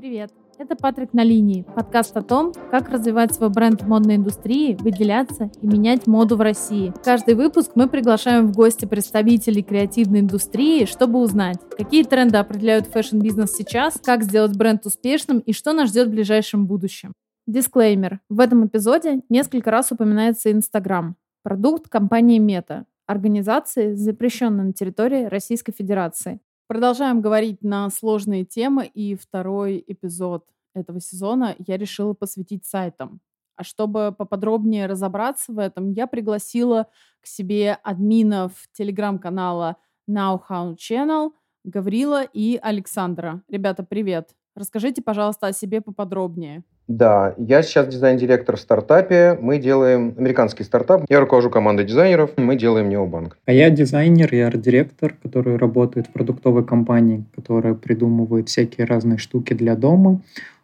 Привет! Это Патрик на линии, подкаст о том, как развивать свой бренд в модной индустрии, выделяться и менять моду в России. каждый выпуск мы приглашаем в гости представителей креативной индустрии, чтобы узнать, какие тренды определяют фэшн-бизнес сейчас, как сделать бренд успешным и что нас ждет в ближайшем будущем. Дисклеймер. В этом эпизоде несколько раз упоминается Инстаграм, продукт компании Мета, организации, запрещенной на территории Российской Федерации. Продолжаем говорить на сложные темы, и второй эпизод этого сезона я решила посвятить сайтам. А чтобы поподробнее разобраться в этом, я пригласила к себе админов телеграм-канала Now How Channel Гаврила и Александра. Ребята, привет! Расскажите, пожалуйста, о себе поподробнее. Да, я сейчас дизайн-директор в стартапе. Мы делаем американский стартап. Я руковожу командой дизайнеров. Мы делаем необанк. А я дизайнер и арт-директор, который работает в продуктовой компании, которая придумывает всякие разные штуки для дома.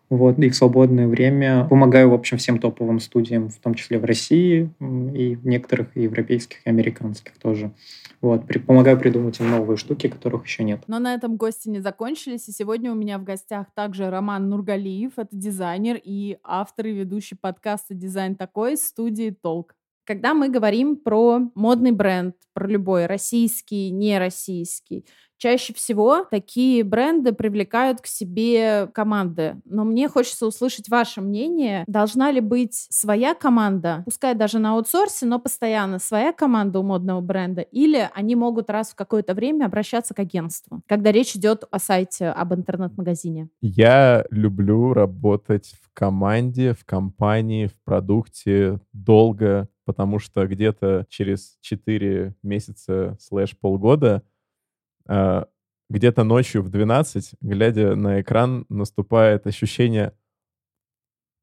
Вот, и в свободное время помогаю, в общем, всем топовым студиям, в том числе в России и в некоторых европейских и американских тоже. Вот, при, помогаю придумать им новые штуки, которых еще нет. Но на этом гости не закончились, и сегодня у меня в гостях также Роман Нургалиев, это дизайнер и автор и ведущий подкаста «Дизайн такой» студии «Толк». Когда мы говорим про модный бренд, про любой, российский, не российский, Чаще всего такие бренды привлекают к себе команды. Но мне хочется услышать ваше мнение. Должна ли быть своя команда, пускай даже на аутсорсе, но постоянно своя команда у модного бренда? Или они могут раз в какое-то время обращаться к агентству, когда речь идет о сайте, об интернет-магазине? Я люблю работать в команде, в компании, в продукте долго, потому что где-то через 4 месяца слэш полгода где-то ночью в 12, глядя на экран, наступает ощущение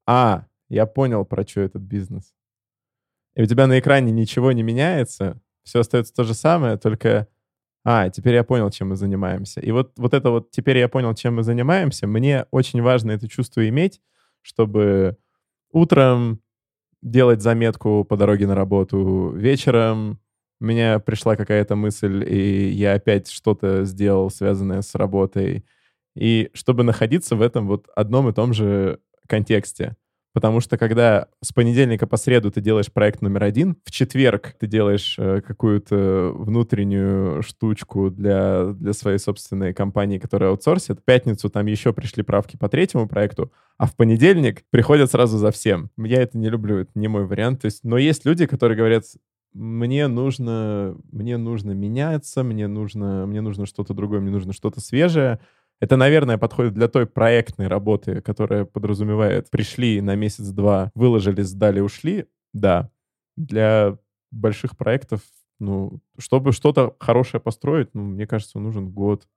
«А, я понял, про что этот бизнес». И у тебя на экране ничего не меняется, все остается то же самое, только «А, теперь я понял, чем мы занимаемся». И вот, вот это вот «теперь я понял, чем мы занимаемся», мне очень важно это чувство иметь, чтобы утром делать заметку по дороге на работу, вечером у меня пришла какая-то мысль, и я опять что-то сделал, связанное с работой. И чтобы находиться в этом вот одном и том же контексте. Потому что когда с понедельника по среду ты делаешь проект номер один, в четверг ты делаешь э, какую-то внутреннюю штучку для, для своей собственной компании, которая аутсорсит, в пятницу там еще пришли правки по третьему проекту, а в понедельник приходят сразу за всем. Я это не люблю, это не мой вариант. То есть, но есть люди, которые говорят, мне нужно, мне нужно меняться, мне нужно, мне нужно что-то другое, мне нужно что-то свежее. Это, наверное, подходит для той проектной работы, которая подразумевает пришли на месяц-два, выложили, сдали, ушли. Да. Для больших проектов, ну, чтобы что-то хорошее построить, ну, мне кажется, нужен год,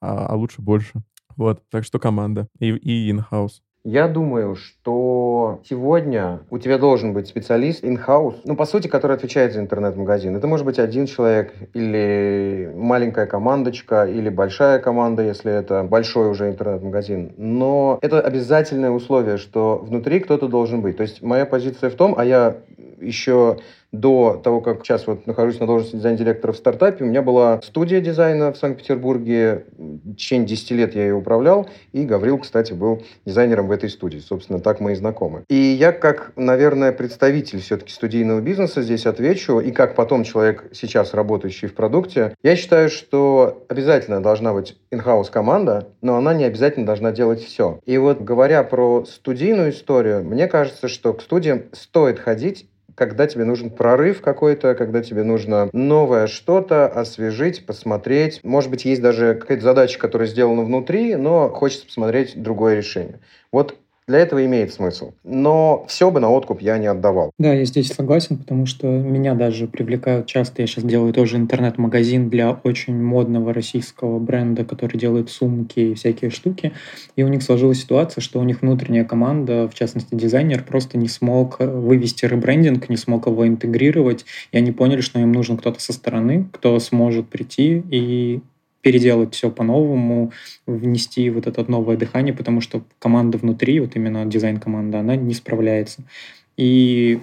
а, а лучше больше. Вот, так что команда и, и in-house. Я думаю, что сегодня у тебя должен быть специалист in-house, ну, по сути, который отвечает за интернет-магазин. Это может быть один человек или маленькая командочка, или большая команда, если это большой уже интернет-магазин. Но это обязательное условие, что внутри кто-то должен быть. То есть моя позиция в том, а я еще до того, как сейчас вот нахожусь на должности дизайн-директора в стартапе, у меня была студия дизайна в Санкт-Петербурге. В течение 10 лет я ее управлял, и Гаврил, кстати, был дизайнером в этой студии. Собственно, так мы и знакомы. И я, как, наверное, представитель все-таки студийного бизнеса здесь отвечу, и как потом человек, сейчас работающий в продукте, я считаю, что обязательно должна быть in-house команда, но она не обязательно должна делать все. И вот говоря про студийную историю, мне кажется, что к студиям стоит ходить когда тебе нужен прорыв какой-то, когда тебе нужно новое что-то освежить, посмотреть. Может быть, есть даже какая-то задача, которая сделана внутри, но хочется посмотреть другое решение. Вот для этого имеет смысл. Но все бы на откуп я не отдавал. Да, я здесь согласен, потому что меня даже привлекают часто. Я сейчас делаю тоже интернет-магазин для очень модного российского бренда, который делает сумки и всякие штуки. И у них сложилась ситуация, что у них внутренняя команда, в частности дизайнер, просто не смог вывести ребрендинг, не смог его интегрировать. И они поняли, что им нужен кто-то со стороны, кто сможет прийти и переделать все по-новому, внести вот это новое дыхание, потому что команда внутри, вот именно дизайн-команда, она не справляется. И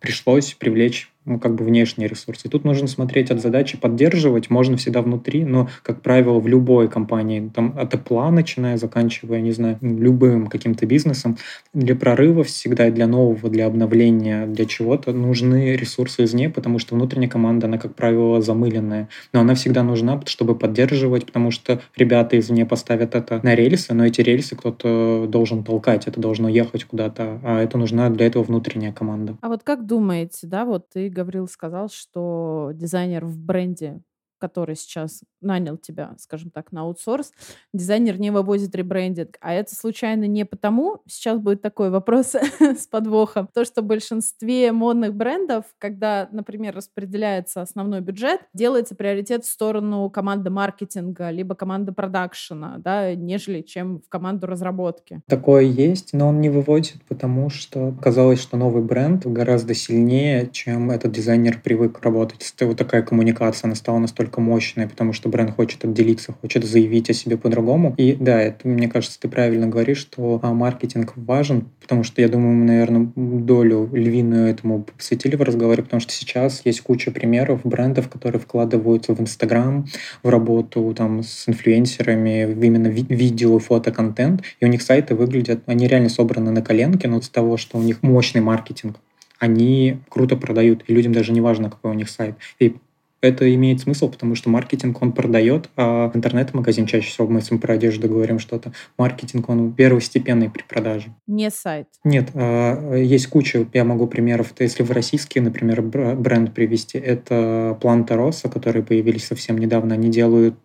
пришлось привлечь ну, как бы внешние ресурсы. Тут нужно смотреть от задачи поддерживать, можно всегда внутри, но, как правило, в любой компании, там от Apple начиная, заканчивая, не знаю, любым каким-то бизнесом, для прорыва всегда, для нового, для обновления, для чего-то нужны ресурсы извне, потому что внутренняя команда, она, как правило, замыленная. Но она всегда нужна, чтобы поддерживать, потому что ребята извне поставят это на рельсы, но эти рельсы кто-то должен толкать, это должно ехать куда-то, а это нужна для этого внутренняя команда. А вот как думаете, да, вот ты, Гаврил, сказал, что дизайнер в бренде который сейчас нанял тебя, скажем так, на аутсорс, дизайнер не вывозит ребрендинг. А это случайно не потому, сейчас будет такой вопрос с подвохом, то, что в большинстве модных брендов, когда, например, распределяется основной бюджет, делается приоритет в сторону команды маркетинга, либо команды продакшена, да, нежели чем в команду разработки. Такое есть, но он не выводит, потому что казалось, что новый бренд гораздо сильнее, чем этот дизайнер привык работать. Вот такая коммуникация, она стала настолько настолько мощная, потому что бренд хочет отделиться, хочет заявить о себе по-другому. И да, это, мне кажется, ты правильно говоришь, что а, маркетинг важен, потому что, я думаю, мы, наверное, долю львиную этому посвятили в разговоре, потому что сейчас есть куча примеров брендов, которые вкладываются в Инстаграм, в работу там с инфлюенсерами, именно ви- видео, фото-контент, и у них сайты выглядят, они реально собраны на коленке, но из того, что у них мощный маркетинг, они круто продают, и людям даже не важно, какой у них сайт. И это имеет смысл, потому что маркетинг, он продает, а интернет-магазин чаще всего, мы если мы про одежду говорим что-то, маркетинг, он первостепенный при продаже. Не сайт. Нет, а, есть куча, я могу примеров, если в российские, например, бренд привести, это Планта Росса, которые появились совсем недавно, они делают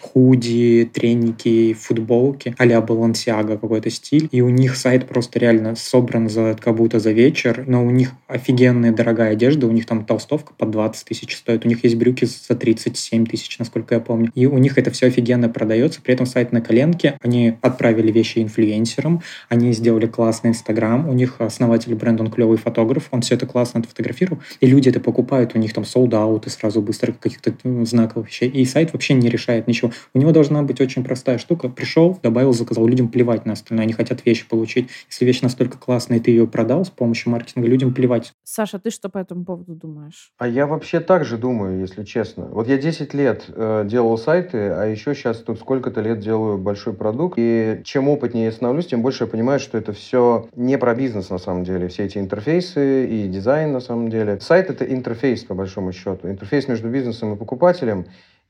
худи, треники, футболки а-ля Balenciaga какой-то стиль. И у них сайт просто реально собран за, как будто за вечер, но у них офигенная дорогая одежда, у них там толстовка по 20 тысяч стоит, у них есть брюки за 37 тысяч, насколько я помню. И у них это все офигенно продается, при этом сайт на коленке, они отправили вещи инфлюенсерам, они сделали классный инстаграм, у них основатель бренда, он клевый фотограф, он все это классно отфотографировал, и люди это покупают, у них там sold сразу быстро каких-то знаковых вещей, и сайт вообще не решает решает ничего. У него должна быть очень простая штука. Пришел, добавил, заказал. Людям плевать на остальное. Они хотят вещи получить. Если вещь настолько классная, и ты ее продал с помощью маркетинга, людям плевать. Саша, ты что по этому поводу думаешь? А я вообще так же думаю, если честно. Вот я 10 лет э, делал сайты, а еще сейчас тут сколько-то лет делаю большой продукт. И чем опытнее я становлюсь, тем больше я понимаю, что это все не про бизнес на самом деле. Все эти интерфейсы и дизайн на самом деле. Сайт — это интерфейс, по большому счету. Интерфейс между бизнесом и покупателем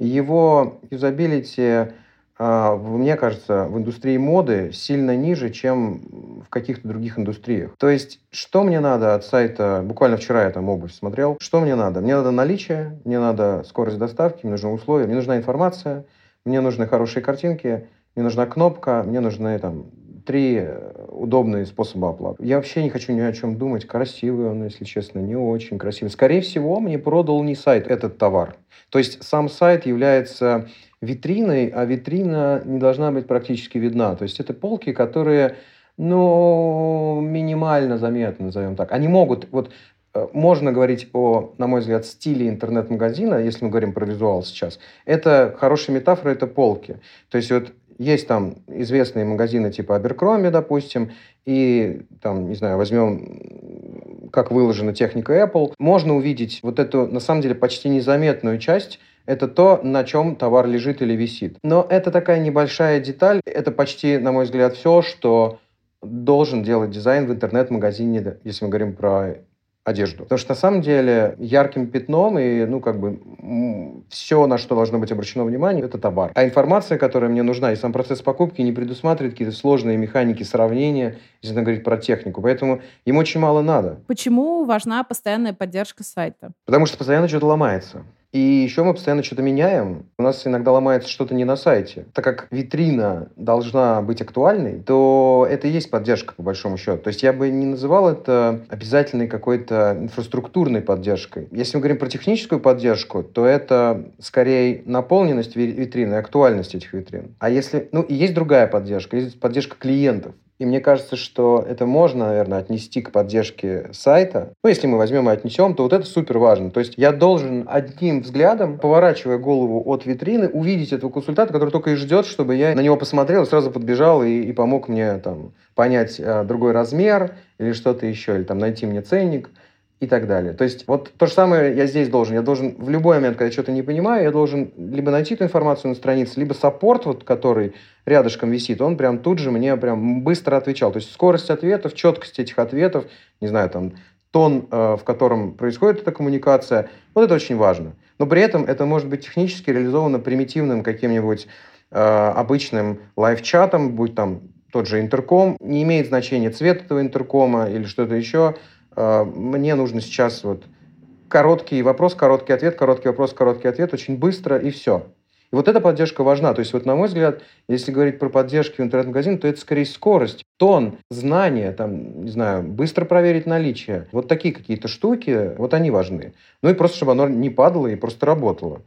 его юзабилити, а, мне кажется, в индустрии моды сильно ниже, чем в каких-то других индустриях. То есть, что мне надо от сайта, буквально вчера я там обувь смотрел, что мне надо? Мне надо наличие, мне надо скорость доставки, мне нужны условия, мне нужна информация, мне нужны хорошие картинки, мне нужна кнопка, мне нужны там три удобные способа оплаты. Я вообще не хочу ни о чем думать. Красивый он, если честно, не очень красивый. Скорее всего, мне продал не сайт этот товар. То есть сам сайт является витриной, а витрина не должна быть практически видна. То есть это полки, которые ну, минимально заметны, назовем так. Они могут, вот э, можно говорить о, на мой взгляд, стиле интернет-магазина, если мы говорим про визуал сейчас. Это хорошая метафора, это полки. То есть вот есть там известные магазины типа Abercrombie, допустим, и там, не знаю, возьмем, как выложена техника Apple, можно увидеть вот эту, на самом деле, почти незаметную часть это то, на чем товар лежит или висит. Но это такая небольшая деталь. Это почти, на мой взгляд, все, что должен делать дизайн в интернет-магазине, если мы говорим про одежду. Потому что на самом деле ярким пятном и, ну, как бы, все, на что должно быть обращено внимание, это товар. А информация, которая мне нужна, и сам процесс покупки не предусматривает какие-то сложные механики сравнения, если говорить про технику. Поэтому им очень мало надо. Почему важна постоянная поддержка сайта? Потому что постоянно что-то ломается. И еще мы постоянно что-то меняем. У нас иногда ломается что-то не на сайте. Так как витрина должна быть актуальной, то это и есть поддержка, по большому счету. То есть я бы не называл это обязательной какой-то инфраструктурной поддержкой. Если мы говорим про техническую поддержку, то это скорее наполненность витрины, актуальность этих витрин. А если... Ну, и есть другая поддержка, есть поддержка клиентов. И мне кажется, что это можно, наверное, отнести к поддержке сайта. Ну, если мы возьмем и отнесем, то вот это супер важно. То есть я должен одним взглядом, поворачивая голову от витрины, увидеть этого консультанта, который только и ждет, чтобы я на него посмотрел, сразу подбежал и, и помог мне там понять а, другой размер или что-то еще, или там найти мне ценник. И так далее. То есть вот то же самое я здесь должен. Я должен в любой момент, когда что-то не понимаю, я должен либо найти эту информацию на странице, либо саппорт, вот, который рядышком висит, он прям тут же мне прям быстро отвечал. То есть скорость ответов, четкость этих ответов, не знаю, там, тон, э, в котором происходит эта коммуникация, вот это очень важно. Но при этом это может быть технически реализовано примитивным каким-нибудь э, обычным лайв-чатом, будь там тот же интерком, не имеет значения цвет этого интеркома или что-то еще – мне нужно сейчас вот короткий вопрос, короткий ответ, короткий вопрос, короткий ответ, очень быстро и все. И вот эта поддержка важна. То есть, вот на мой взгляд, если говорить про поддержки в интернет-магазине, то это скорее скорость, тон, знания, там, не знаю, быстро проверить наличие. Вот такие какие-то штуки, вот они важны. Ну и просто, чтобы оно не падало и просто работало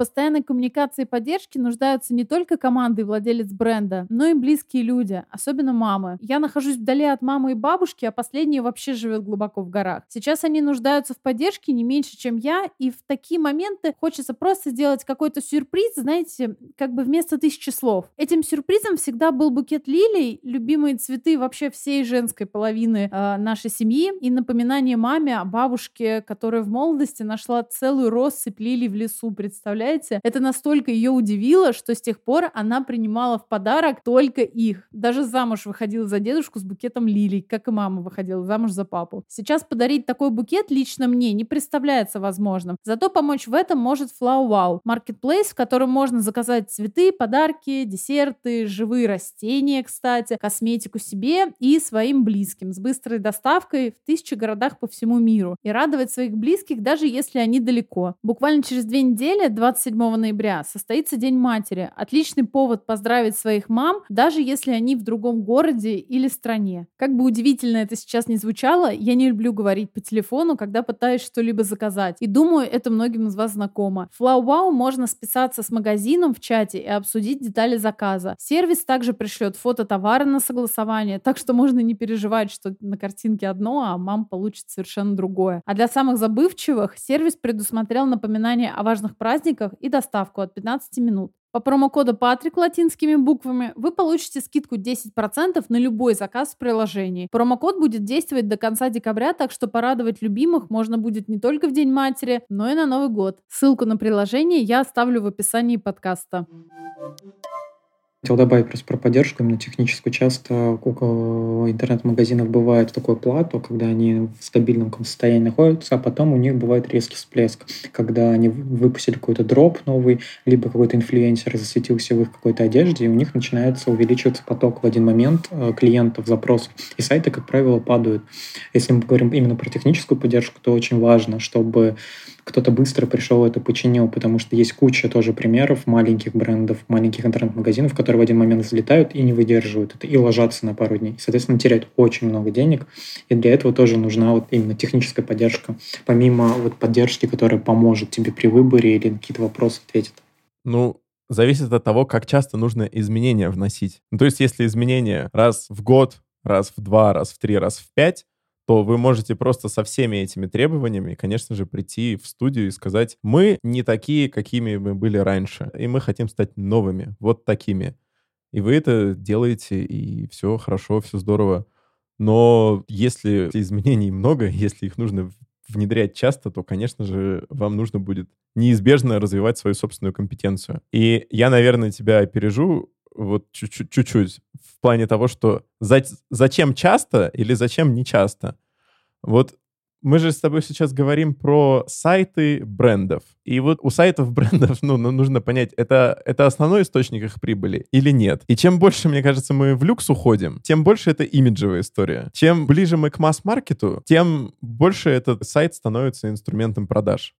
постоянной коммуникации и поддержке нуждаются не только команды и владелец бренда, но и близкие люди, особенно мамы. Я нахожусь вдали от мамы и бабушки, а последняя вообще живет глубоко в горах. Сейчас они нуждаются в поддержке не меньше, чем я, и в такие моменты хочется просто сделать какой-то сюрприз, знаете, как бы вместо тысячи слов. Этим сюрпризом всегда был букет лилий, любимые цветы вообще всей женской половины э, нашей семьи, и напоминание маме о бабушке, которая в молодости нашла целую россыпь лилий в лесу, представляете? Представляете? Это настолько ее удивило, что с тех пор она принимала в подарок только их. Даже замуж выходила за дедушку с букетом лилий, как и мама выходила замуж за папу. Сейчас подарить такой букет лично мне не представляется возможным. Зато помочь в этом может Flow Wow, маркетплейс, в котором можно заказать цветы, подарки, десерты, живые растения, кстати, косметику себе и своим близким с быстрой доставкой в тысячи городах по всему миру и радовать своих близких, даже если они далеко. Буквально через две недели, 20 27 ноября состоится День матери. Отличный повод поздравить своих мам, даже если они в другом городе или стране. Как бы удивительно это сейчас не звучало, я не люблю говорить по телефону, когда пытаюсь что-либо заказать. И думаю, это многим из вас знакомо. В FlowWow можно списаться с магазином в чате и обсудить детали заказа. Сервис также пришлет фото товара на согласование, так что можно не переживать, что на картинке одно, а мам получит совершенно другое. А для самых забывчивых сервис предусмотрел напоминание о важных праздниках, и доставку от 15 минут. По промокоду Патрик латинскими буквами вы получите скидку 10% на любой заказ в приложении. Промокод будет действовать до конца декабря, так что порадовать любимых можно будет не только в День матери, но и на Новый год. Ссылку на приложение я оставлю в описании подкаста. Хотел добавить просто про поддержку именно техническую. Часто у интернет-магазинов бывает такое плато, когда они в стабильном состоянии находятся, а потом у них бывает резкий всплеск, когда они выпустили какой-то дроп новый, либо какой-то инфлюенсер засветился в их какой-то одежде, и у них начинается увеличиваться поток в один момент э, клиентов, запросов. И сайты, как правило, падают. Если мы говорим именно про техническую поддержку, то очень важно, чтобы кто-то быстро пришел это починил, потому что есть куча тоже примеров маленьких брендов, маленьких интернет-магазинов, которые в один момент взлетают и не выдерживают это, и ложатся на пару дней. Соответственно, теряют очень много денег, и для этого тоже нужна вот именно техническая поддержка, помимо вот поддержки, которая поможет тебе при выборе или какие-то вопросы ответит. Ну, зависит от того, как часто нужно изменения вносить. Ну, то есть, если изменения раз в год, раз в два, раз в три, раз в пять, то вы можете просто со всеми этими требованиями, конечно же, прийти в студию и сказать, мы не такие, какими мы были раньше, и мы хотим стать новыми, вот такими. И вы это делаете, и все хорошо, все здорово. Но если изменений много, если их нужно внедрять часто, то, конечно же, вам нужно будет неизбежно развивать свою собственную компетенцию. И я, наверное, тебя опережу вот чуть-чуть в плане того, что за, зачем часто или зачем не часто. Вот мы же с тобой сейчас говорим про сайты брендов. И вот у сайтов брендов, ну, ну, нужно понять, это, это основной источник их прибыли или нет. И чем больше, мне кажется, мы в люкс уходим, тем больше это имиджевая история. Чем ближе мы к масс-маркету, тем больше этот сайт становится инструментом продаж.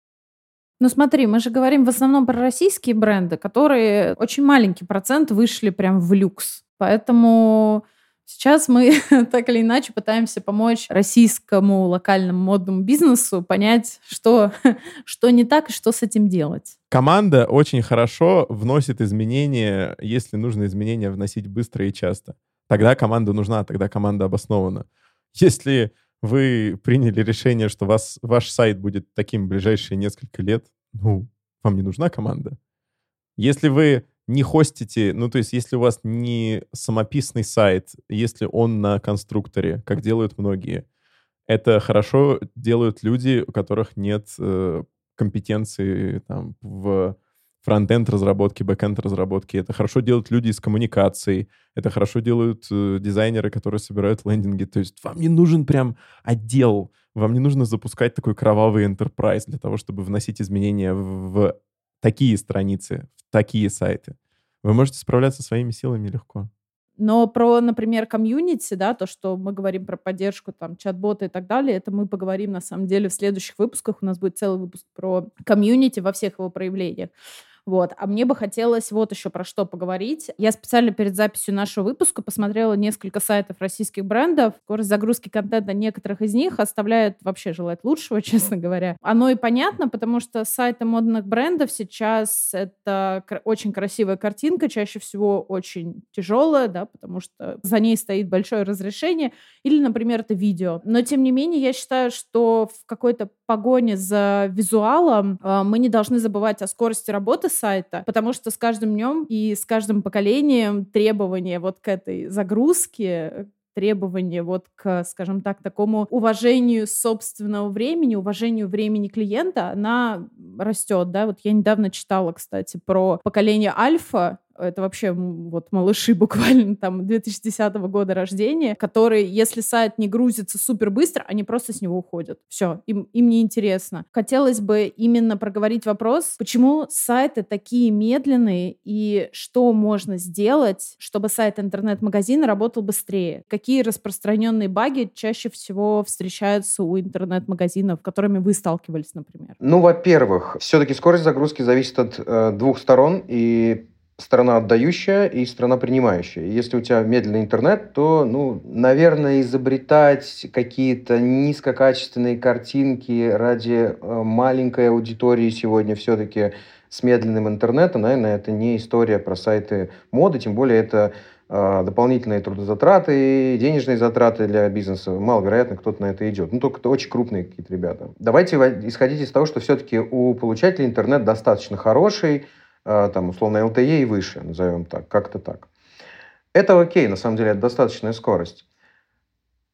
Ну смотри, мы же говорим в основном про российские бренды, которые очень маленький процент вышли прям в люкс. Поэтому сейчас мы так или иначе пытаемся помочь российскому локальному модному бизнесу понять, что, что не так и что с этим делать. Команда очень хорошо вносит изменения, если нужно изменения вносить быстро и часто. Тогда команда нужна, тогда команда обоснована. Если вы приняли решение, что вас, ваш сайт будет таким в ближайшие несколько лет, ну, вам не нужна команда. Если вы не хостите, ну, то есть если у вас не самописный сайт, если он на конструкторе, как делают многие, Это хорошо делают люди, у которых нет э, компетенции там, в фронтенд разработки, бэкенд разработки. Это хорошо делают люди из коммуникаций. Это хорошо делают э, дизайнеры, которые собирают лендинги. То есть вам не нужен прям отдел. Вам не нужно запускать такой кровавый enterprise для того, чтобы вносить изменения в, в такие страницы, в такие сайты. Вы можете справляться своими силами легко. Но про, например, комьюнити, да, то, что мы говорим про поддержку, там, чат-бота и так далее, это мы поговорим, на самом деле, в следующих выпусках. У нас будет целый выпуск про комьюнити во всех его проявлениях. Вот. А мне бы хотелось вот еще про что поговорить. Я специально перед записью нашего выпуска посмотрела несколько сайтов российских брендов. Скорость загрузки контента некоторых из них оставляет вообще желать лучшего, честно говоря. Оно и понятно, потому что сайты модных брендов сейчас это очень красивая картинка, чаще всего очень тяжелая, да, потому что за ней стоит большое разрешение, или, например, это видео. Но, тем не менее, я считаю, что в какой-то погоне за визуалом э, мы не должны забывать о скорости работы сайта, потому что с каждым днем и с каждым поколением требования вот к этой загрузке, требования вот к, скажем так, такому уважению собственного времени, уважению времени клиента, она растет, да. Вот я недавно читала, кстати, про поколение альфа, это вообще вот малыши буквально там 2010 года рождения, которые, если сайт не грузится супер быстро, они просто с него уходят. Все, им, им не интересно. Хотелось бы именно проговорить вопрос, почему сайты такие медленные и что можно сделать, чтобы сайт интернет-магазина работал быстрее? Какие распространенные баги чаще всего встречаются у интернет-магазинов, которыми вы сталкивались, например? Ну, во-первых, все-таки скорость загрузки зависит от э, двух сторон, и страна отдающая и страна принимающая. Если у тебя медленный интернет, то, ну, наверное, изобретать какие-то низкокачественные картинки ради э, маленькой аудитории сегодня все-таки с медленным интернетом, наверное, это не история про сайты моды, тем более это э, дополнительные трудозатраты, денежные затраты для бизнеса. Маловероятно, кто-то на это идет. Ну, только это очень крупные какие-то ребята. Давайте исходить из того, что все-таки у получателя интернет достаточно хороший, там, условно, LTE и выше, назовем так, как-то так. Это окей, на самом деле, это достаточная скорость.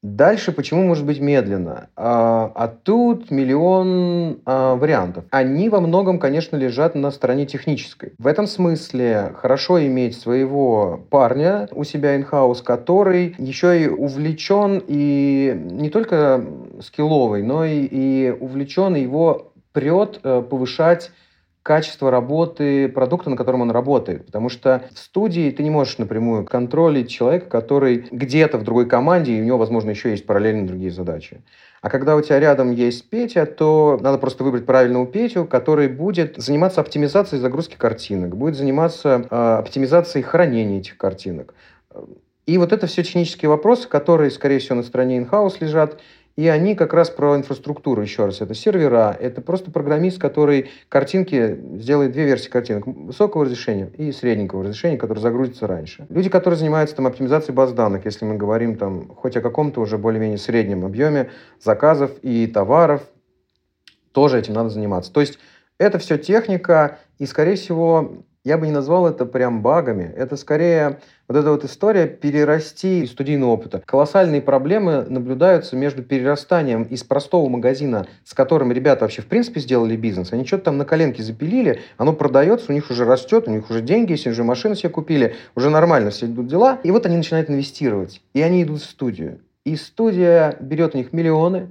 Дальше почему может быть медленно? А, а тут миллион а, вариантов. Они во многом, конечно, лежат на стороне технической. В этом смысле хорошо иметь своего парня у себя in-house, который еще и увлечен и не только скилловый, но и, и увлечен, и его прет э, повышать качество работы продукта, на котором он работает. Потому что в студии ты не можешь напрямую контролить человека, который где-то в другой команде, и у него, возможно, еще есть параллельно другие задачи. А когда у тебя рядом есть Петя, то надо просто выбрать правильного Петю, который будет заниматься оптимизацией загрузки картинок, будет заниматься э, оптимизацией хранения этих картинок. И вот это все технические вопросы, которые, скорее всего, на стороне in-house лежат, и они как раз про инфраструктуру, еще раз. Это сервера, это просто программист, который картинки сделает две версии картинок. Высокого разрешения и среднего разрешения, который загрузится раньше. Люди, которые занимаются там оптимизацией баз данных, если мы говорим там хоть о каком-то уже более-менее среднем объеме заказов и товаров, тоже этим надо заниматься. То есть это все техника, и, скорее всего, я бы не назвал это прям багами. Это скорее вот эта вот история перерасти из студийного опыта. Колоссальные проблемы наблюдаются между перерастанием из простого магазина, с которым ребята вообще в принципе сделали бизнес. Они что-то там на коленке запилили, оно продается, у них уже растет, у них уже деньги есть, уже машины себе купили, уже нормально все идут дела. И вот они начинают инвестировать. И они идут в студию. И студия берет у них миллионы,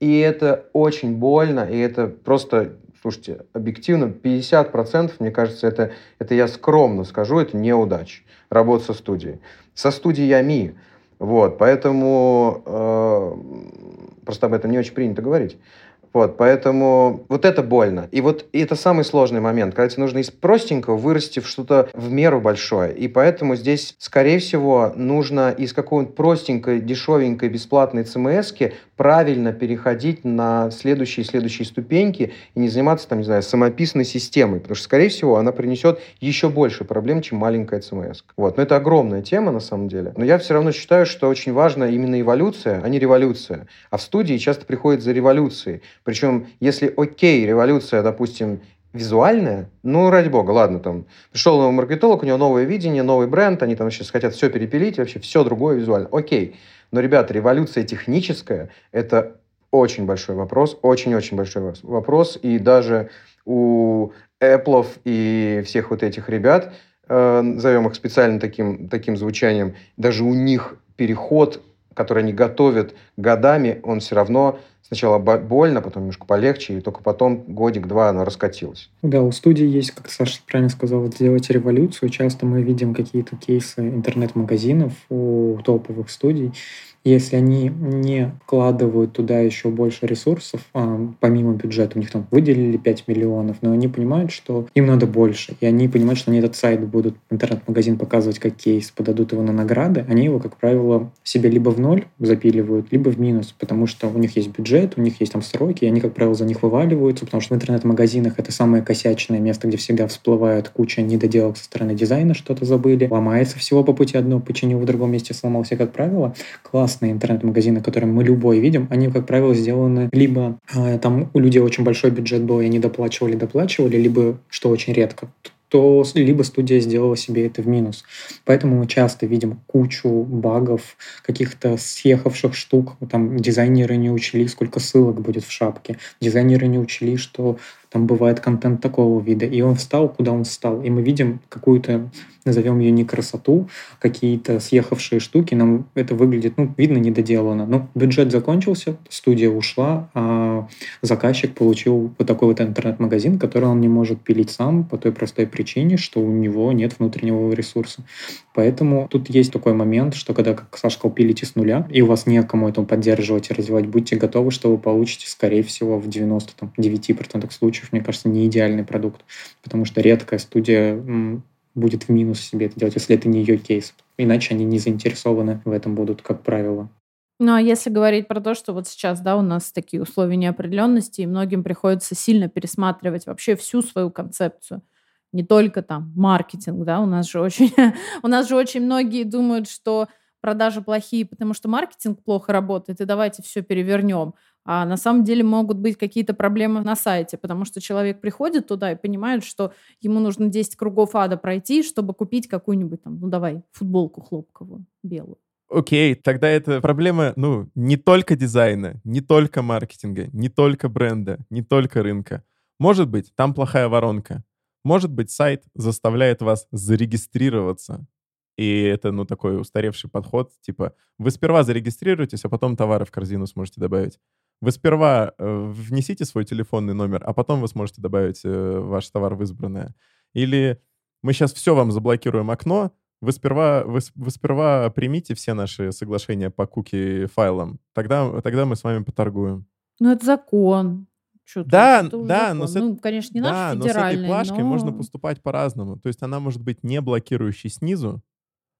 и это очень больно, и это просто Слушайте, объективно 50%, мне кажется, это, это я скромно скажу, это неудача. Работа со студией. Со студиями. Вот, поэтому э, просто об этом не очень принято говорить. Вот, поэтому вот это больно. И вот и это самый сложный момент, когда тебе нужно из простенького вырасти в что-то в меру большое. И поэтому здесь, скорее всего, нужно из какой-нибудь простенькой, дешевенькой, бесплатной цмс правильно переходить на следующие следующие ступеньки и не заниматься, там, не знаю, самописной системой, потому что, скорее всего, она принесет еще больше проблем, чем маленькая ЦМС. Вот. Но это огромная тема, на самом деле. Но я все равно считаю, что очень важна именно эволюция, а не революция. А в студии часто приходит за революцией. Причем, если окей, революция, допустим, визуальная, ну, ради бога, ладно, там, пришел новый маркетолог, у него новое видение, новый бренд, они там сейчас хотят все перепилить, вообще все другое визуально, окей. Но, ребята, революция техническая – это очень большой вопрос, очень-очень большой вопрос. И даже у Apple и всех вот этих ребят, э, назовем их специально таким, таким звучанием, даже у них переход, который они готовят годами, он все равно сначала больно, потом немножко полегче, и только потом годик-два оно раскатилось. Да, у студии есть, как Саша правильно сказал, сделать революцию. Часто мы видим какие-то кейсы интернет-магазинов у топовых студий, если они не вкладывают туда еще больше ресурсов, а, помимо бюджета, у них там выделили 5 миллионов, но они понимают, что им надо больше, и они понимают, что они этот сайт будут, интернет-магазин показывать как кейс, подадут его на награды, они его, как правило, себе либо в ноль запиливают, либо в минус, потому что у них есть бюджет, у них есть там сроки, и они, как правило, за них вываливаются, потому что в интернет-магазинах это самое косячное место, где всегда всплывает куча недоделок со стороны дизайна, что-то забыли, ломается всего по пути одно, починил в другом месте сломался, как правило. Класс классные интернет-магазины, которые мы любой видим, они, как правило, сделаны либо э, там у людей очень большой бюджет был, и они доплачивали, доплачивали, либо, что очень редко, то либо студия сделала себе это в минус. Поэтому мы часто видим кучу багов, каких-то съехавших штук. Там дизайнеры не учли, сколько ссылок будет в шапке. Дизайнеры не учли, что там бывает контент такого вида. И он встал, куда он встал. И мы видим какую-то, назовем ее не красоту, какие-то съехавшие штуки. Нам это выглядит, ну, видно, недоделано. Но бюджет закончился, студия ушла, а заказчик получил вот такой вот интернет-магазин, который он не может пилить сам по той простой причине, что у него нет внутреннего ресурса. Поэтому тут есть такой момент, что когда, как Саша сказал, пилите с нуля, и у вас некому это поддерживать и развивать, будьте готовы, что вы получите, скорее всего, в 99% случаев случаев, мне кажется, не идеальный продукт, потому что редкая студия будет в минус себе это делать, если это не ее кейс. Иначе они не заинтересованы в этом будут, как правило. Ну, а если говорить про то, что вот сейчас, да, у нас такие условия неопределенности, и многим приходится сильно пересматривать вообще всю свою концепцию, не только там маркетинг, да, у нас же очень, у нас же очень многие думают, что продажи плохие, потому что маркетинг плохо работает, и давайте все перевернем. А на самом деле могут быть какие-то проблемы на сайте, потому что человек приходит туда и понимает, что ему нужно 10 кругов ада пройти, чтобы купить какую-нибудь там, ну давай, футболку хлопковую, белую. Окей, okay, тогда это проблема, ну, не только дизайна, не только маркетинга, не только бренда, не только рынка. Может быть, там плохая воронка. Может быть, сайт заставляет вас зарегистрироваться. И это, ну, такой устаревший подход, типа, вы сперва зарегистрируетесь, а потом товары в корзину сможете добавить. Вы сперва э, внесите свой телефонный номер, а потом вы сможете добавить э, ваш товар в избранное. Или мы сейчас все вам заблокируем окно, вы сперва, вы, вы сперва примите все наши соглашения по куки файлам, тогда, тогда мы с вами поторгуем. Ну, это закон. Что да, это да, но с, ну, конечно, не да, наш но с этой плашкой но... можно поступать по-разному. То есть она может быть не блокирующей снизу,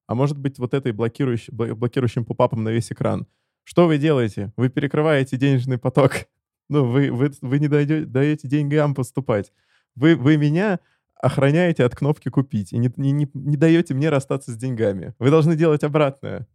а может быть вот этой блокирующей, блокирующим попапом на весь экран. Что вы делаете? Вы перекрываете денежный поток. Ну, вы, вы, вы не даете, даете деньгам поступать. Вы, вы меня охраняете от кнопки «Купить» и не, не, не, не даете мне расстаться с деньгами. Вы должны делать обратное.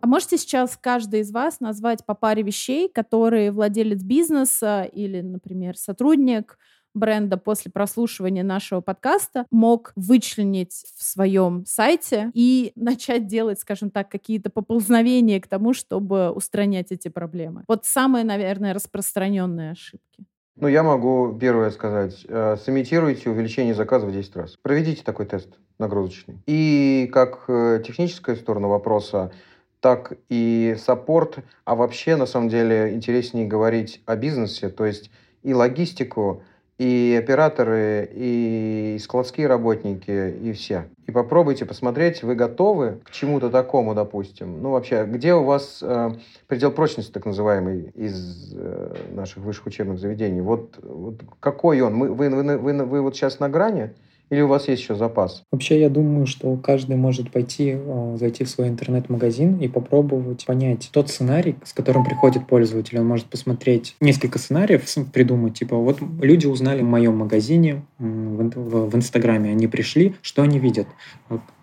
А можете сейчас каждый из вас назвать по паре вещей, которые владелец бизнеса или, например, сотрудник бренда после прослушивания нашего подкаста мог вычленить в своем сайте и начать делать, скажем так, какие-то поползновения к тому, чтобы устранять эти проблемы. Вот самые, наверное, распространенные ошибки. Ну, я могу первое сказать. Э, сымитируйте увеличение заказа в 10 раз. Проведите такой тест нагрузочный. И как э, техническая сторона вопроса, так и саппорт, а вообще, на самом деле, интереснее говорить о бизнесе, то есть и логистику, и операторы, и складские работники, и все. И попробуйте посмотреть, вы готовы к чему-то такому, допустим. Ну, вообще, где у вас э, предел прочности, так называемый, из э, наших высших учебных заведений? Вот, вот какой он? Мы, вы, вы, вы, вы вот сейчас на грани? Или у вас есть еще запас? Вообще, я думаю, что каждый может пойти, а, зайти в свой интернет-магазин и попробовать понять тот сценарий, с которым приходит пользователь. Он может посмотреть несколько сценариев, придумать, типа, вот люди узнали в моем магазине, в, Инстаграме, они пришли, что они видят?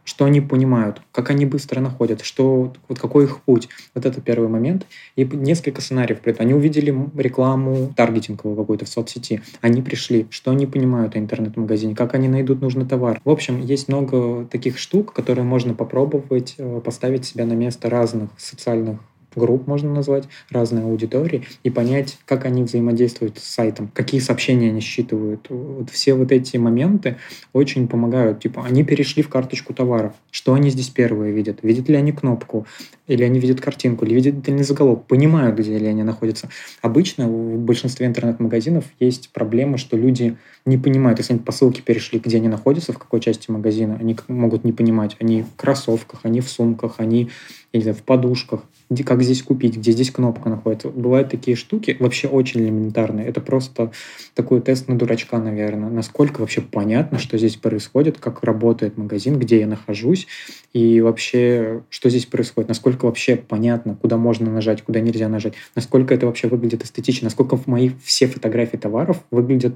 Что они понимают, как они быстро находят, что, вот какой их путь. Вот это первый момент. И несколько сценариев. Они увидели рекламу таргетинговую какую-то в соцсети. Они пришли, что они понимают о интернет-магазине, как они найдут нужный товар. В общем, есть много таких штук, которые можно попробовать э, поставить себя на место разных социальных групп, можно назвать, разные аудитории, и понять, как они взаимодействуют с сайтом, какие сообщения они считывают. Вот все вот эти моменты очень помогают. Типа, они перешли в карточку товаров. Что они здесь первые видят? Видят ли они кнопку? Или они видят картинку? Или видят ли они заголовок? Понимают, где ли они находятся? Обычно в большинстве интернет-магазинов есть проблема, что люди не понимают, если они по ссылке перешли, где они находятся, в какой части магазина, они могут не понимать. Они в кроссовках, они в сумках, они я не знаю, в подушках, как здесь купить, где здесь кнопка находится. Бывают такие штуки, вообще очень элементарные. Это просто такой тест на дурачка, наверное. Насколько вообще понятно, что здесь происходит, как работает магазин, где я нахожусь, и вообще, что здесь происходит. Насколько вообще понятно, куда можно нажать, куда нельзя нажать. Насколько это вообще выглядит эстетично. Насколько мои все фотографии товаров выглядят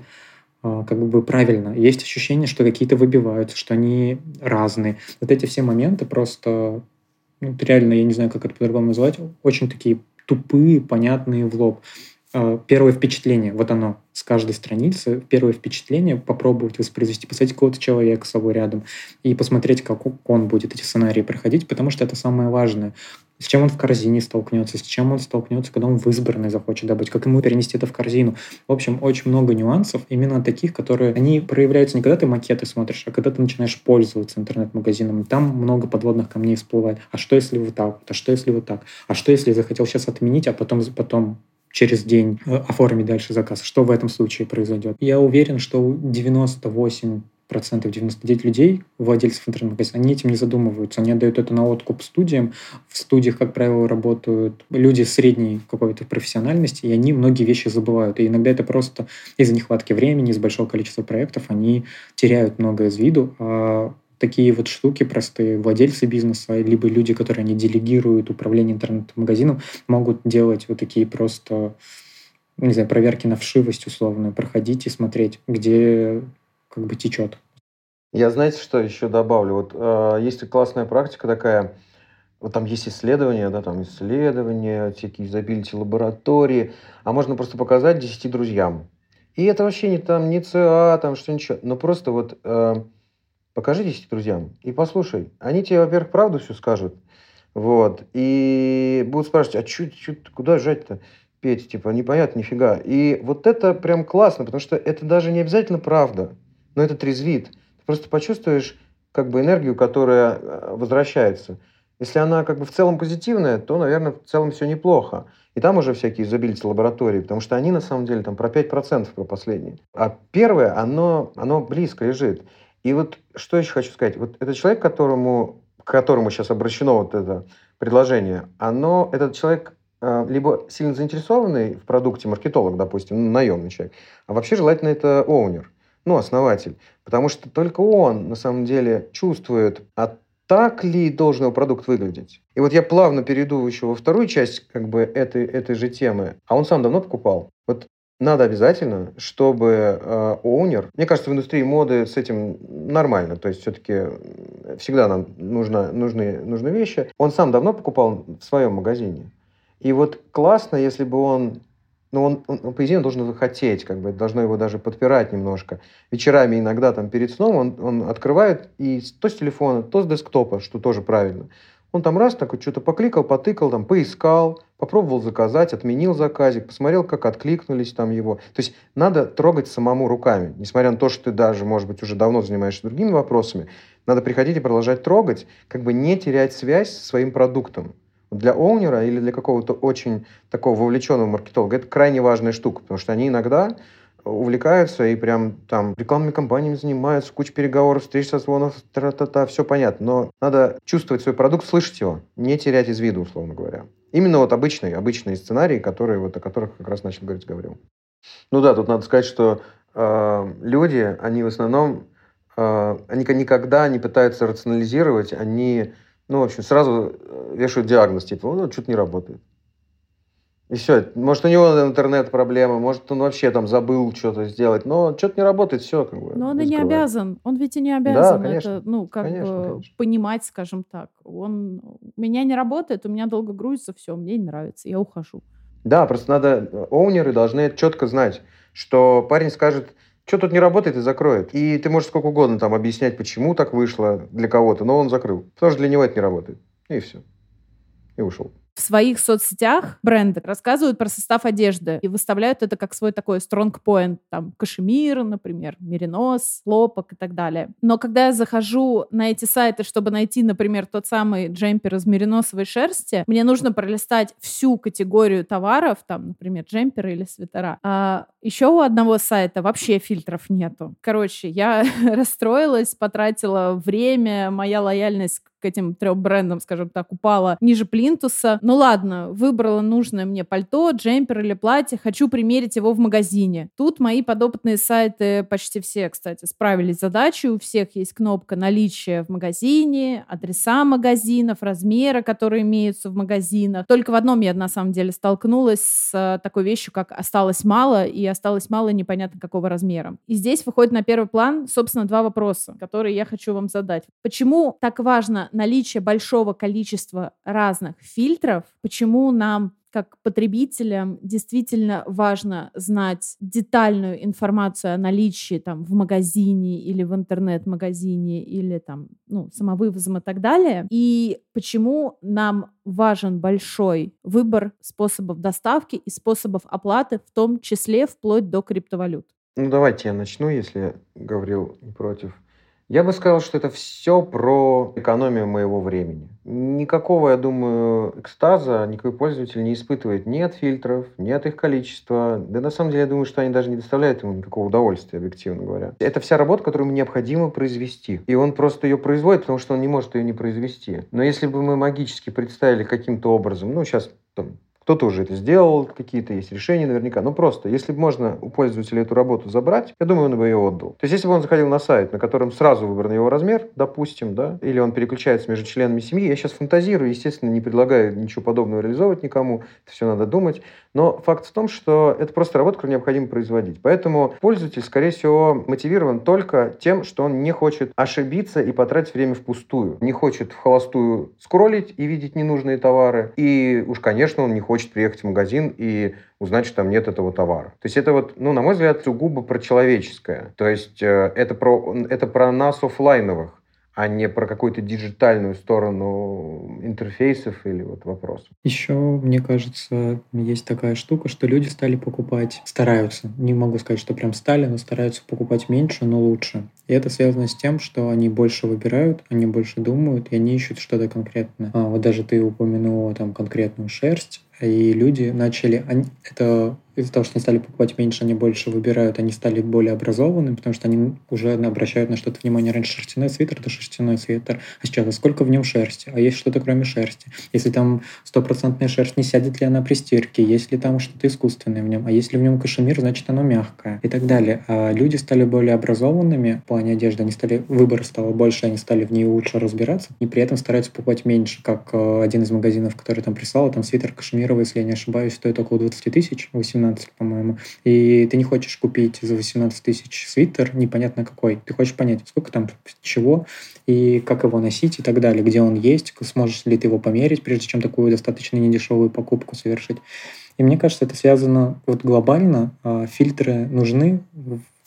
а, как бы правильно. Есть ощущение, что какие-то выбиваются, что они разные. Вот эти все моменты просто ну, реально, я не знаю, как это по-другому назвать, очень такие тупые, понятные в лоб. А, первое впечатление, вот оно, с каждой страницы, первое впечатление попробовать воспроизвести, посадить какого-то человека с собой рядом и посмотреть, как он будет эти сценарии проходить, потому что это самое важное с чем он в корзине столкнется, с чем он столкнется, когда он в избранной захочет добыть, как ему перенести это в корзину. В общем, очень много нюансов, именно таких, которые, они проявляются не когда ты макеты смотришь, а когда ты начинаешь пользоваться интернет-магазином. Там много подводных камней всплывает. А что, если вот так? А что, если вот так? А что, если захотел сейчас отменить, а потом, потом через день э, оформить дальше заказ. Что в этом случае произойдет? Я уверен, что 98 процентов 99 людей, владельцев интернет-магазина, они этим не задумываются. Они отдают это на откуп студиям. В студиях, как правило, работают люди средней какой-то профессиональности, и они многие вещи забывают. И иногда это просто из-за нехватки времени, из большого количества проектов, они теряют многое из виду, а такие вот штуки простые владельцы бизнеса, либо люди, которые они делегируют управление интернет-магазином, могут делать вот такие просто не знаю, проверки на вшивость условно, проходить и смотреть, где как бы течет. Я, знаете, что еще добавлю? Вот э, есть классная практика такая, вот там есть исследования, да, там исследования, всякие изобилити лаборатории, а можно просто показать десяти друзьям. И это вообще не там, не ЦА, там что ничего, но просто вот э, покажи десяти друзьям и послушай. Они тебе, во-первых, правду все скажут, вот, и будут спрашивать, а чуть, чуть, куда жать-то? Петь, типа, непонятно, нифига. И вот это прям классно, потому что это даже не обязательно правда но это трезвит. Ты просто почувствуешь как бы энергию, которая э, возвращается. Если она как бы в целом позитивная, то, наверное, в целом все неплохо. И там уже всякие изобилити лаборатории, потому что они на самом деле там про 5% про последние. А первое, оно, оно близко лежит. И вот что еще хочу сказать. Вот этот человек, которому, к которому сейчас обращено вот это предложение, оно, этот человек э, либо сильно заинтересованный в продукте, маркетолог, допустим, ну, наемный человек, а вообще желательно это оунер ну, основатель. Потому что только он, на самом деле, чувствует, а так ли должен его продукт выглядеть. И вот я плавно перейду еще во вторую часть как бы этой, этой же темы. А он сам давно покупал. Вот надо обязательно, чтобы э, оунер, мне кажется, в индустрии моды с этим нормально, то есть все-таки всегда нам нужно, нужны, нужны вещи. Он сам давно покупал в своем магазине. И вот классно, если бы он но он, он, по идее, он должен захотеть, как бы, должно его даже подпирать немножко. Вечерами иногда там перед сном он, он открывает и то с телефона, то с десктопа, что тоже правильно. Он там раз такой что-то покликал, потыкал, там, поискал, попробовал заказать, отменил заказик, посмотрел, как откликнулись там его. То есть надо трогать самому руками. Несмотря на то, что ты даже, может быть, уже давно занимаешься другими вопросами, надо приходить и продолжать трогать, как бы не терять связь со своим продуктом для оунера или для какого-то очень такого вовлеченного маркетолога это крайне важная штука, потому что они иногда увлекаются и прям там рекламными кампаниями занимаются, куча переговоров, встреч, созвонов, тра-та-та, все понятно. Но надо чувствовать свой продукт, слышать его, не терять из виду, условно говоря. Именно вот обычные, обычные сценарии, которые, вот, о которых как раз начал говорить говорил. Ну да, тут надо сказать, что э, люди, они в основном, э, они никогда не пытаются рационализировать, они ну, в общем, сразу э, вешают диагноз, типа, ну, что-то не работает. И все. Может, у него интернет-проблема, может, он вообще там забыл что-то сделать, но что-то не работает, все. Как бы, но он и не обязан. Он ведь и не обязан да, конечно. это, ну, как конечно, бы конечно. понимать, скажем так. Он у меня не работает, у меня долго грузится, все, мне не нравится, я ухожу. Да, просто надо, э, оунеры должны четко знать, что парень скажет, что тут не работает и закроет. И ты можешь сколько угодно там объяснять, почему так вышло для кого-то, но он закрыл. Потому что для него это не работает. И все. И ушел. В своих соцсетях бренды рассказывают про состав одежды и выставляют это как свой такой strong point, там, кашемир, например, меринос, хлопок и так далее. Но когда я захожу на эти сайты, чтобы найти, например, тот самый джемпер из мериносовой шерсти, мне нужно пролистать всю категорию товаров, там, например, джемперы или свитера. А еще у одного сайта вообще фильтров нету. Короче, я расстроилась, потратила время, моя лояльность к этим трем брендам, скажем так, упала ниже плинтуса. Ну ладно, выбрала нужное мне пальто, джемпер или платье, хочу примерить его в магазине. Тут мои подопытные сайты почти все, кстати, справились с задачей. У всех есть кнопка наличия в магазине, адреса магазинов, размеры, которые имеются в магазинах. Только в одном я на самом деле столкнулась с э, такой вещью, как осталось мало, и осталось мало непонятно какого размера. И здесь выходит на первый план, собственно, два вопроса, которые я хочу вам задать. Почему так важно наличие большого количества разных фильтров, почему нам как потребителям действительно важно знать детальную информацию о наличии там в магазине или в интернет-магазине или там ну, самовывозом и так далее. И почему нам важен большой выбор способов доставки и способов оплаты, в том числе вплоть до криптовалют. Ну, давайте я начну, если Гаврил не против. Я бы сказал, что это все про экономию моего времени. Никакого, я думаю, экстаза никакой пользователь не испытывает ни от фильтров, ни от их количества. Да на самом деле, я думаю, что они даже не доставляют ему никакого удовольствия, объективно говоря. Это вся работа, которую ему необходимо произвести. И он просто ее производит, потому что он не может ее не произвести. Но если бы мы магически представили каким-то образом, ну, сейчас там, кто-то уже это сделал, какие-то есть решения наверняка. Ну просто, если бы можно у пользователя эту работу забрать, я думаю, он бы ее отдал. То есть, если бы он заходил на сайт, на котором сразу выбран его размер, допустим, да, или он переключается между членами семьи, я сейчас фантазирую, естественно, не предлагаю ничего подобного реализовывать никому, это все надо думать. Но факт в том, что это просто работа, которую необходимо производить. Поэтому пользователь, скорее всего, мотивирован только тем, что он не хочет ошибиться и потратить время впустую. Не хочет в холостую скроллить и видеть ненужные товары. И уж, конечно, он не хочет приехать в магазин и узнать, что там нет этого товара. То есть это вот, ну, на мой взгляд, сугубо про человеческое. То есть э, это про, это про нас офлайновых а не про какую-то диджитальную сторону интерфейсов или вот вопросов. Еще, мне кажется, есть такая штука, что люди стали покупать, стараются, не могу сказать, что прям стали, но стараются покупать меньше, но лучше. И это связано с тем, что они больше выбирают, они больше думают, и они ищут что-то конкретное. А, вот даже ты упомянула там конкретную шерсть, и люди начали... Это из-за того, что они стали покупать меньше, они больше выбирают, они стали более образованными, потому что они уже обращают на что-то внимание. Раньше шерстяной свитер — это шерстяной свитер, а сейчас а сколько в нем шерсти? А есть что-то кроме шерсти? Если там стопроцентная шерсть, не сядет ли она при стирке? Есть ли там что-то искусственное в нем? А если в нем кашемир, значит оно мягкое и так далее. А люди стали более образованными в плане одежды, они стали, выбор стало больше, они стали в ней лучше разбираться и при этом стараются покупать меньше, как э, один из магазинов, который там прислал, там свитер кашемировый, если я не ошибаюсь, стоит около 20 тысяч, 18 18, по-моему, и ты не хочешь купить за 18 тысяч свитер, непонятно какой. Ты хочешь понять, сколько там чего, и как его носить и так далее, где он есть, сможешь ли ты его померить, прежде чем такую достаточно недешевую покупку совершить. И мне кажется, это связано вот глобально. А, фильтры нужны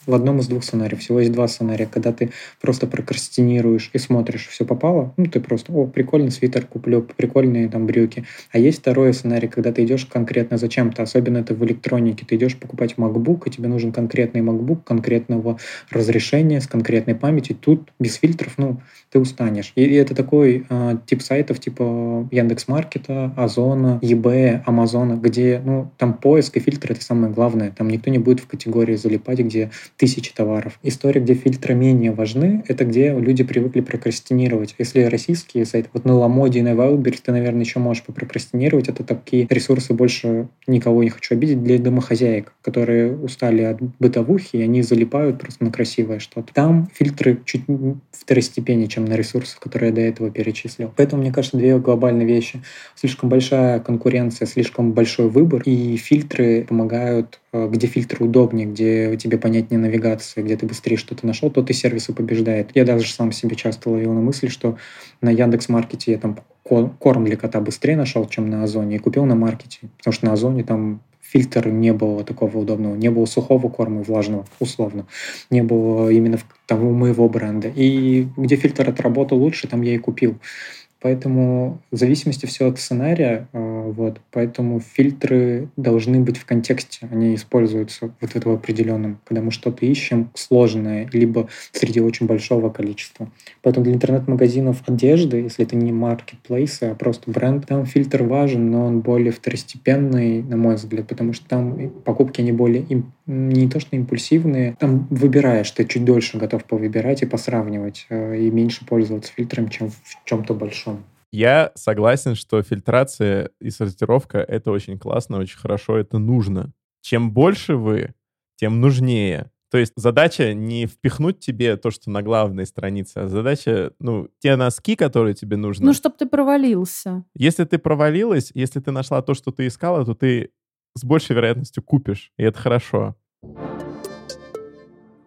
в одном из двух сценариев. Всего есть два сценария. Когда ты просто прокрастинируешь и смотришь, все попало, ну, ты просто, о, прикольный свитер куплю, прикольные там брюки. А есть второй сценарий, когда ты идешь конкретно зачем-то, особенно это в электронике. Ты идешь покупать MacBook, и тебе нужен конкретный MacBook, конкретного разрешения, с конкретной памятью. Тут без фильтров, ну, ты устанешь. И, это такой э, тип сайтов типа Яндекс.Маркета, Озона, eBay, Амазона, где, ну, там поиск и фильтр — это самое главное. Там никто не будет в категории залипать, где тысячи товаров. История, где фильтры менее важны, это где люди привыкли прокрастинировать. Если российские сайты, вот на Ламоде и на Wildberries ты, наверное, еще можешь попрокрастинировать. Это такие ресурсы больше никого не хочу обидеть для домохозяек, которые устали от бытовухи, и они залипают просто на красивое что-то. Там фильтры чуть второстепеннее, чем на ресурсах, которые я до этого перечислил. Поэтому, мне кажется, две глобальные вещи. Слишком большая конкуренция, слишком большой выбор, и фильтры помогают где фильтр удобнее, где тебе понятнее навигация, где ты быстрее что-то нашел, тот и сервис и побеждает. Я даже сам себе часто ловил на мысли, что на Яндекс Маркете я там корм для кота быстрее нашел, чем на Озоне, и купил на маркете. Потому что на Озоне там фильтр не было такого удобного. Не было сухого корма, влажного, условно. Не было именно того моего бренда. И где фильтр отработал лучше, там я и купил. Поэтому в зависимости все от сценария, э, вот, поэтому фильтры должны быть в контексте, они используются вот в этом определенном, когда мы что-то ищем сложное, либо среди очень большого количества. Поэтому для интернет-магазинов одежды, если это не маркетплейсы, а просто бренд, там фильтр важен, но он более второстепенный, на мой взгляд, потому что там покупки, они более не то что импульсивные, там выбираешь, ты чуть дольше готов повыбирать и посравнивать, э, и меньше пользоваться фильтром, чем в чем-то большом. Я согласен, что фильтрация и сортировка — это очень классно, очень хорошо, это нужно. Чем больше вы, тем нужнее. То есть задача не впихнуть тебе то, что на главной странице, а задача, ну, те носки, которые тебе нужны. Ну, чтобы ты провалился. Если ты провалилась, если ты нашла то, что ты искала, то ты с большей вероятностью купишь, и это хорошо.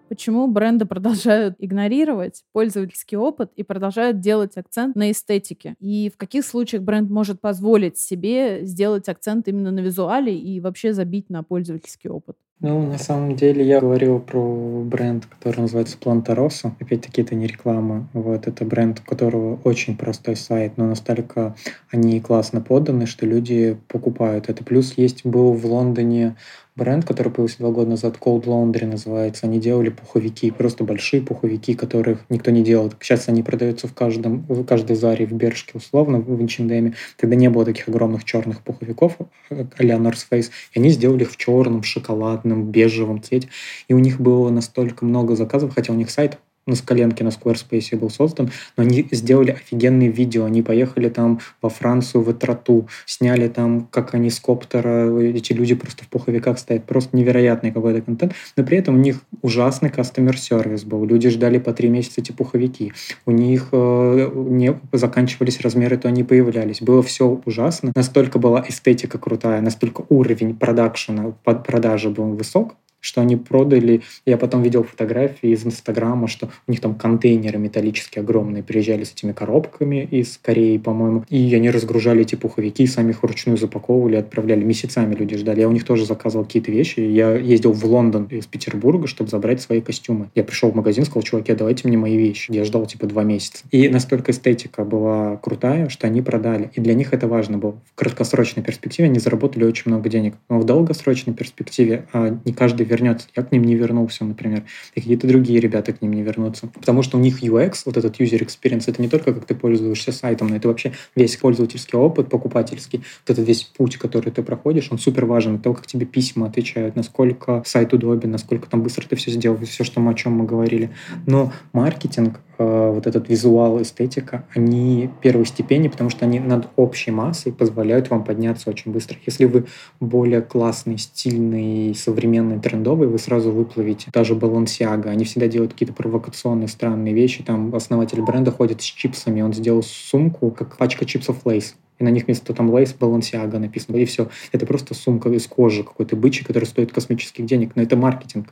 Почему бренды продолжают игнорировать пользовательский опыт и продолжают делать акцент на эстетике? И в каких случаях бренд может позволить себе сделать акцент именно на визуале и вообще забить на пользовательский опыт? Ну, на самом деле, я говорил про бренд, который называется Плантароса. Опять-таки, это не реклама. Вот, это бренд, у которого очень простой сайт, но настолько они классно поданы, что люди покупают это. Плюс есть был в Лондоне бренд, который появился два года назад, Cold Laundry называется. Они делали пуховики, просто большие пуховики, которых никто не делал. Сейчас они продаются в каждом, в каждой Заре в Бершке, условно, в H&M. Тогда не было таких огромных черных пуховиков а-ля North Face. И они сделали их в черном, шоколадном, бежевом цвете. И у них было настолько много заказов, хотя у них сайт на коленке на Squarespace был создан, но они сделали офигенные видео. Они поехали там во Францию, в Этроту, сняли там, как они с коптера, эти люди просто в пуховиках стоят. Просто невероятный какой-то контент. Но при этом у них ужасный кастомер-сервис был. Люди ждали по три месяца эти пуховики. У них э, не заканчивались размеры, то они появлялись. Было все ужасно. Настолько была эстетика крутая, настолько уровень продакшена, продажи был высок, что они продали. Я потом видел фотографии из Инстаграма, что у них там контейнеры металлические огромные приезжали с этими коробками из Кореи, по-моему, и они разгружали эти пуховики, сами их вручную запаковывали, отправляли. Месяцами люди ждали. Я у них тоже заказывал какие-то вещи. Я ездил в Лондон из Петербурга, чтобы забрать свои костюмы. Я пришел в магазин, сказал, чуваки, давайте мне мои вещи. Я ждал типа два месяца. И настолько эстетика была крутая, что они продали. И для них это важно было. В краткосрочной перспективе они заработали очень много денег. Но в долгосрочной перспективе а не каждый вернется. Я к ним не вернулся, например. И какие-то другие ребята к ним не вернутся. Потому что у них UX, вот этот user experience, это не только как ты пользуешься сайтом, но это вообще весь пользовательский опыт, покупательский. Вот этот весь путь, который ты проходишь, он супер важен. То, как тебе письма отвечают, насколько сайт удобен, насколько там быстро ты все сделал, все, что мы, о чем мы говорили. Но маркетинг вот этот визуал, эстетика, они первой степени, потому что они над общей массой позволяют вам подняться очень быстро. Если вы более классный, стильный, современный, трендовый, вы сразу выплывете. Даже Balenciaga, они всегда делают какие-то провокационные, странные вещи. Там основатель бренда ходит с чипсами, он сделал сумку, как пачка чипсов Lay's и на них вместо там Lay's Balenciaga написано, и все. Это просто сумка из кожи какой-то бычий, который стоит космических денег, но это маркетинг,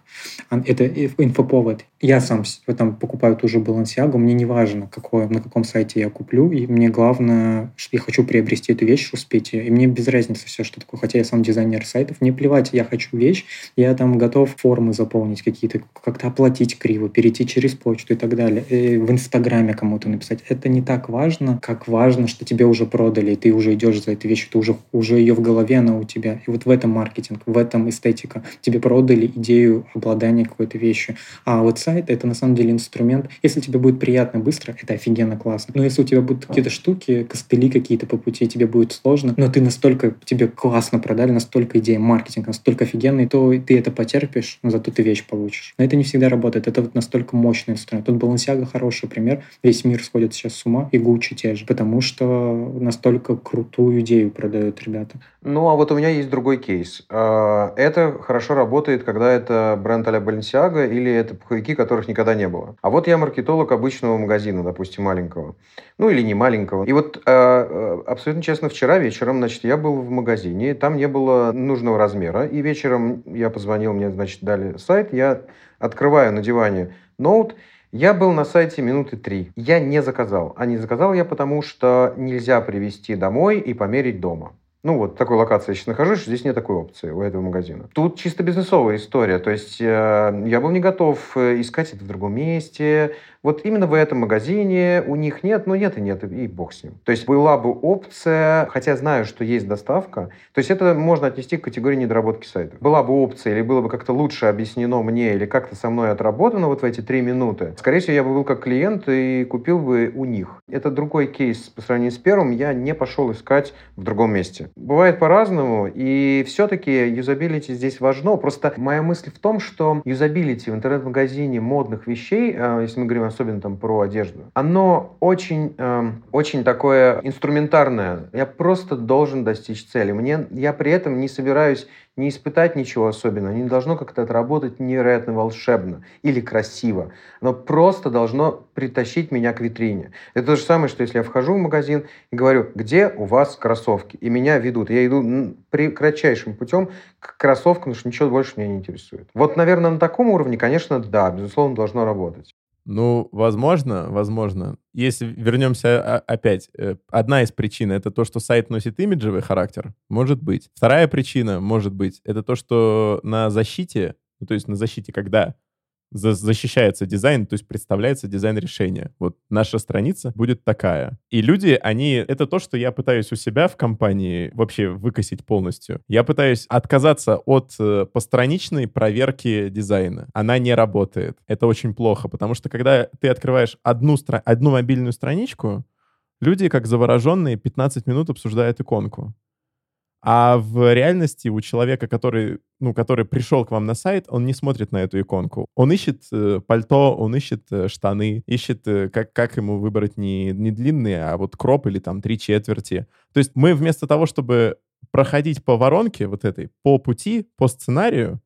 это инфоповод. Я сам там покупаю ту же Balenciaga, мне не важно, какое, на каком сайте я куплю, и мне главное, что я хочу приобрести эту вещь, успеть ее, и мне без разницы все, что такое, хотя я сам дизайнер сайтов, мне плевать, я хочу вещь, я там готов формы заполнить какие-то, как-то оплатить криво, перейти через почту и так далее, и в Инстаграме кому-то написать. Это не так важно, как важно, что тебе уже продали, и ты уже идешь за этой вещью, ты уже, уже ее в голове, она у тебя. И вот в этом маркетинг, в этом эстетика. Тебе продали идею обладания какой-то вещью. А вот сайт — это на самом деле инструмент. Если тебе будет приятно быстро, это офигенно классно. Но если у тебя будут какие-то штуки, костыли какие-то по пути, тебе будет сложно, но ты настолько, тебе классно продали, настолько идея маркетинга, настолько офигенный, то ты это потерпишь, но зато ты вещь получишь. Но это не всегда работает. Это вот настолько мощный инструмент. Тут Balenciaga хороший пример. Весь мир сходит сейчас с ума, и Gucci те же, потому что настолько настолько крутую идею продают ребята. Ну, а вот у меня есть другой кейс. А, это хорошо работает, когда это бренд а-ля Balenciaga или это пуховики, которых никогда не было. А вот я маркетолог обычного магазина, допустим, маленького. Ну, или не маленького. И вот а, абсолютно честно, вчера вечером, значит, я был в магазине, там не было нужного размера, и вечером я позвонил, мне, значит, дали сайт, я открываю на диване ноут, я был на сайте минуты три. Я не заказал. А не заказал я потому, что нельзя привезти домой и померить дома. Ну вот, в такой локации я сейчас нахожусь, здесь нет такой опции у этого магазина. Тут чисто бизнесовая история. То есть э, я был не готов э, искать это в другом месте, вот именно в этом магазине у них нет, ну нет и нет, и бог с ним. То есть была бы опция, хотя знаю, что есть доставка, то есть это можно отнести к категории недоработки сайта. Была бы опция или было бы как-то лучше объяснено мне или как-то со мной отработано вот в эти три минуты, скорее всего, я бы был как клиент и купил бы у них. Это другой кейс по сравнению с первым, я не пошел искать в другом месте. Бывает по-разному, и все-таки юзабилити здесь важно. Просто моя мысль в том, что юзабилити в интернет-магазине модных вещей, э, если мы говорим о особенно там про одежду, оно очень, э, очень такое инструментарное. Я просто должен достичь цели. Мне, я при этом не собираюсь не испытать ничего особенного, не должно как-то отработать невероятно волшебно или красиво. Оно просто должно притащить меня к витрине. Это то же самое, что если я вхожу в магазин и говорю, где у вас кроссовки? И меня ведут. Я иду при кратчайшим путем к кроссовкам, потому что ничего больше меня не интересует. Вот, наверное, на таком уровне, конечно, да, безусловно, должно работать. Ну, возможно, возможно. Если вернемся опять, э, одна из причин это то, что сайт носит имиджевый характер, может быть. Вторая причина, может быть, это то, что на защите, ну, то есть на защите, когда защищается дизайн, то есть представляется дизайн решения. Вот наша страница будет такая. И люди, они... Это то, что я пытаюсь у себя в компании вообще выкосить полностью. Я пытаюсь отказаться от э, постраничной проверки дизайна. Она не работает. Это очень плохо, потому что когда ты открываешь одну, стра... одну мобильную страничку, люди, как завороженные, 15 минут обсуждают иконку. А в реальности у человека, который, ну, который пришел к вам на сайт, он не смотрит на эту иконку. Он ищет э, пальто, он ищет э, штаны, ищет, э, как, как ему выбрать не, не длинные, а вот кроп или там три четверти. То есть мы вместо того, чтобы проходить по воронке вот этой, по пути, по сценарию,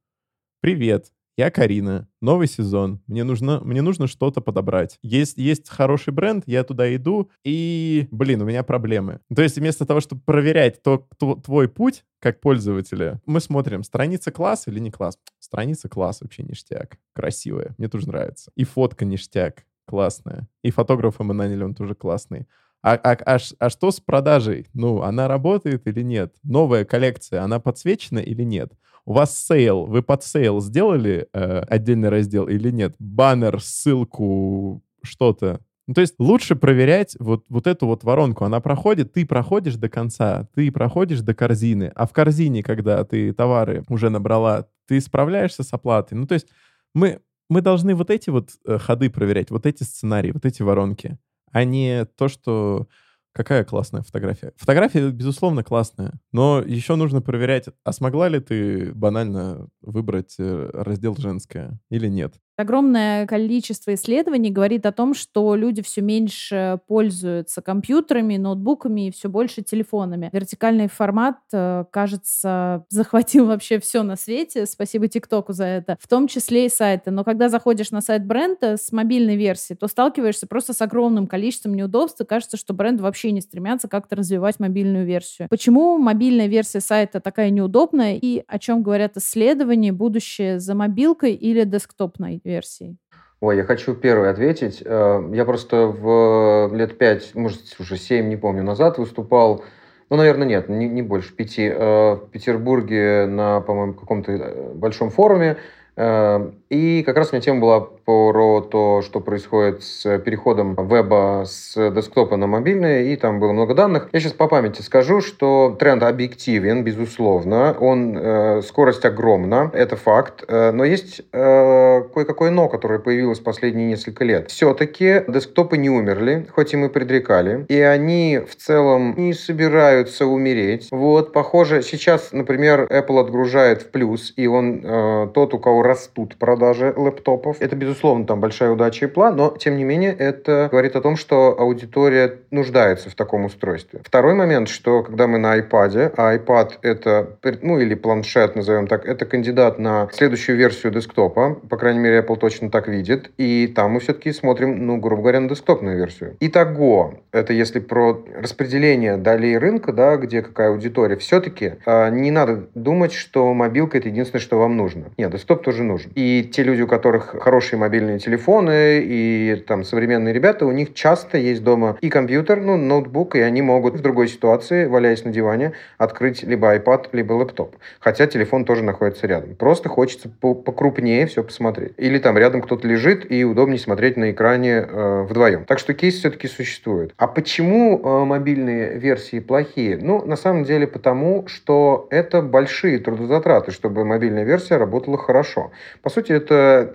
привет, я Карина, новый сезон, мне нужно, мне нужно что-то подобрать. Есть, есть хороший бренд, я туда иду, и, блин, у меня проблемы. То есть вместо того, чтобы проверять то, то, твой путь как пользователя, мы смотрим, страница класс или не класс. Страница класс вообще ништяк, красивая, мне тоже нравится. И фотка ништяк, классная. И фотографа мы наняли, он тоже классный. А, а, а, а что с продажей? Ну, она работает или нет? Новая коллекция, она подсвечена или нет? У вас sale, вы под sale сделали э, отдельный раздел или нет? Баннер, ссылку, что-то. Ну, то есть лучше проверять вот, вот эту вот воронку. Она проходит, ты проходишь до конца, ты проходишь до корзины. А в корзине, когда ты товары уже набрала, ты справляешься с оплатой. Ну, то есть мы, мы должны вот эти вот э, ходы проверять, вот эти сценарии, вот эти воронки, а не то, что Какая классная фотография? Фотография, безусловно, классная, но еще нужно проверять, а смогла ли ты банально выбрать э, раздел «Женское» или нет. Огромное количество исследований говорит о том, что люди все меньше пользуются компьютерами, ноутбуками и все больше телефонами. Вертикальный формат, э, кажется, захватил вообще все на свете. Спасибо ТикТоку за это. В том числе и сайты. Но когда заходишь на сайт бренда с мобильной версией, то сталкиваешься просто с огромным количеством неудобств. И кажется, что бренд вообще не стремятся как-то развивать мобильную версию. Почему мобильная версия сайта такая неудобная и о чем говорят исследования, будущее за мобилкой или десктопной версии? Ой, я хочу первый ответить. Э, я просто в лет пять, может, уже семь, не помню, назад выступал, ну, наверное, нет, не, не больше пяти, э, в Петербурге на, по-моему, каком-то э, большом форуме, и как раз у меня тема была про то, что происходит с переходом веба с десктопа на мобильный, и там было много данных. Я сейчас по памяти скажу, что тренд объективен, безусловно, он, э, скорость огромна, это факт, э, но есть э, кое-какое но, которое появилось последние несколько лет. Все-таки десктопы не умерли, хоть и мы предрекали, и они в целом не собираются умереть. Вот, похоже, сейчас, например, Apple отгружает в плюс, и он э, тот, у кого растут продажи, лэптопов. Это, безусловно, там большая удача и план, но, тем не менее, это говорит о том, что аудитория нуждается в таком устройстве. Второй момент, что когда мы на iPad, а iPad это, ну или планшет, назовем так, это кандидат на следующую версию десктопа, по крайней мере, Apple точно так видит, и там мы все-таки смотрим, ну, грубо говоря, на десктопную версию. Итого, это если про распределение долей рынка, да, где какая аудитория, все-таки э, не надо думать, что мобилка это единственное, что вам нужно. Нет, десктоп тоже нужен. И те люди, у которых хорошие мобильные телефоны и там современные ребята, у них часто есть дома и компьютер, ну, ноутбук, и они могут в другой ситуации, валяясь на диване, открыть либо iPad, либо лэптоп. Хотя телефон тоже находится рядом. Просто хочется покрупнее все посмотреть. Или там рядом кто-то лежит, и удобнее смотреть на экране э, вдвоем. Так что кейс все-таки существует. А почему э, мобильные версии плохие? Ну, на самом деле потому, что это большие трудозатраты, чтобы мобильная версия работала хорошо. По сути, это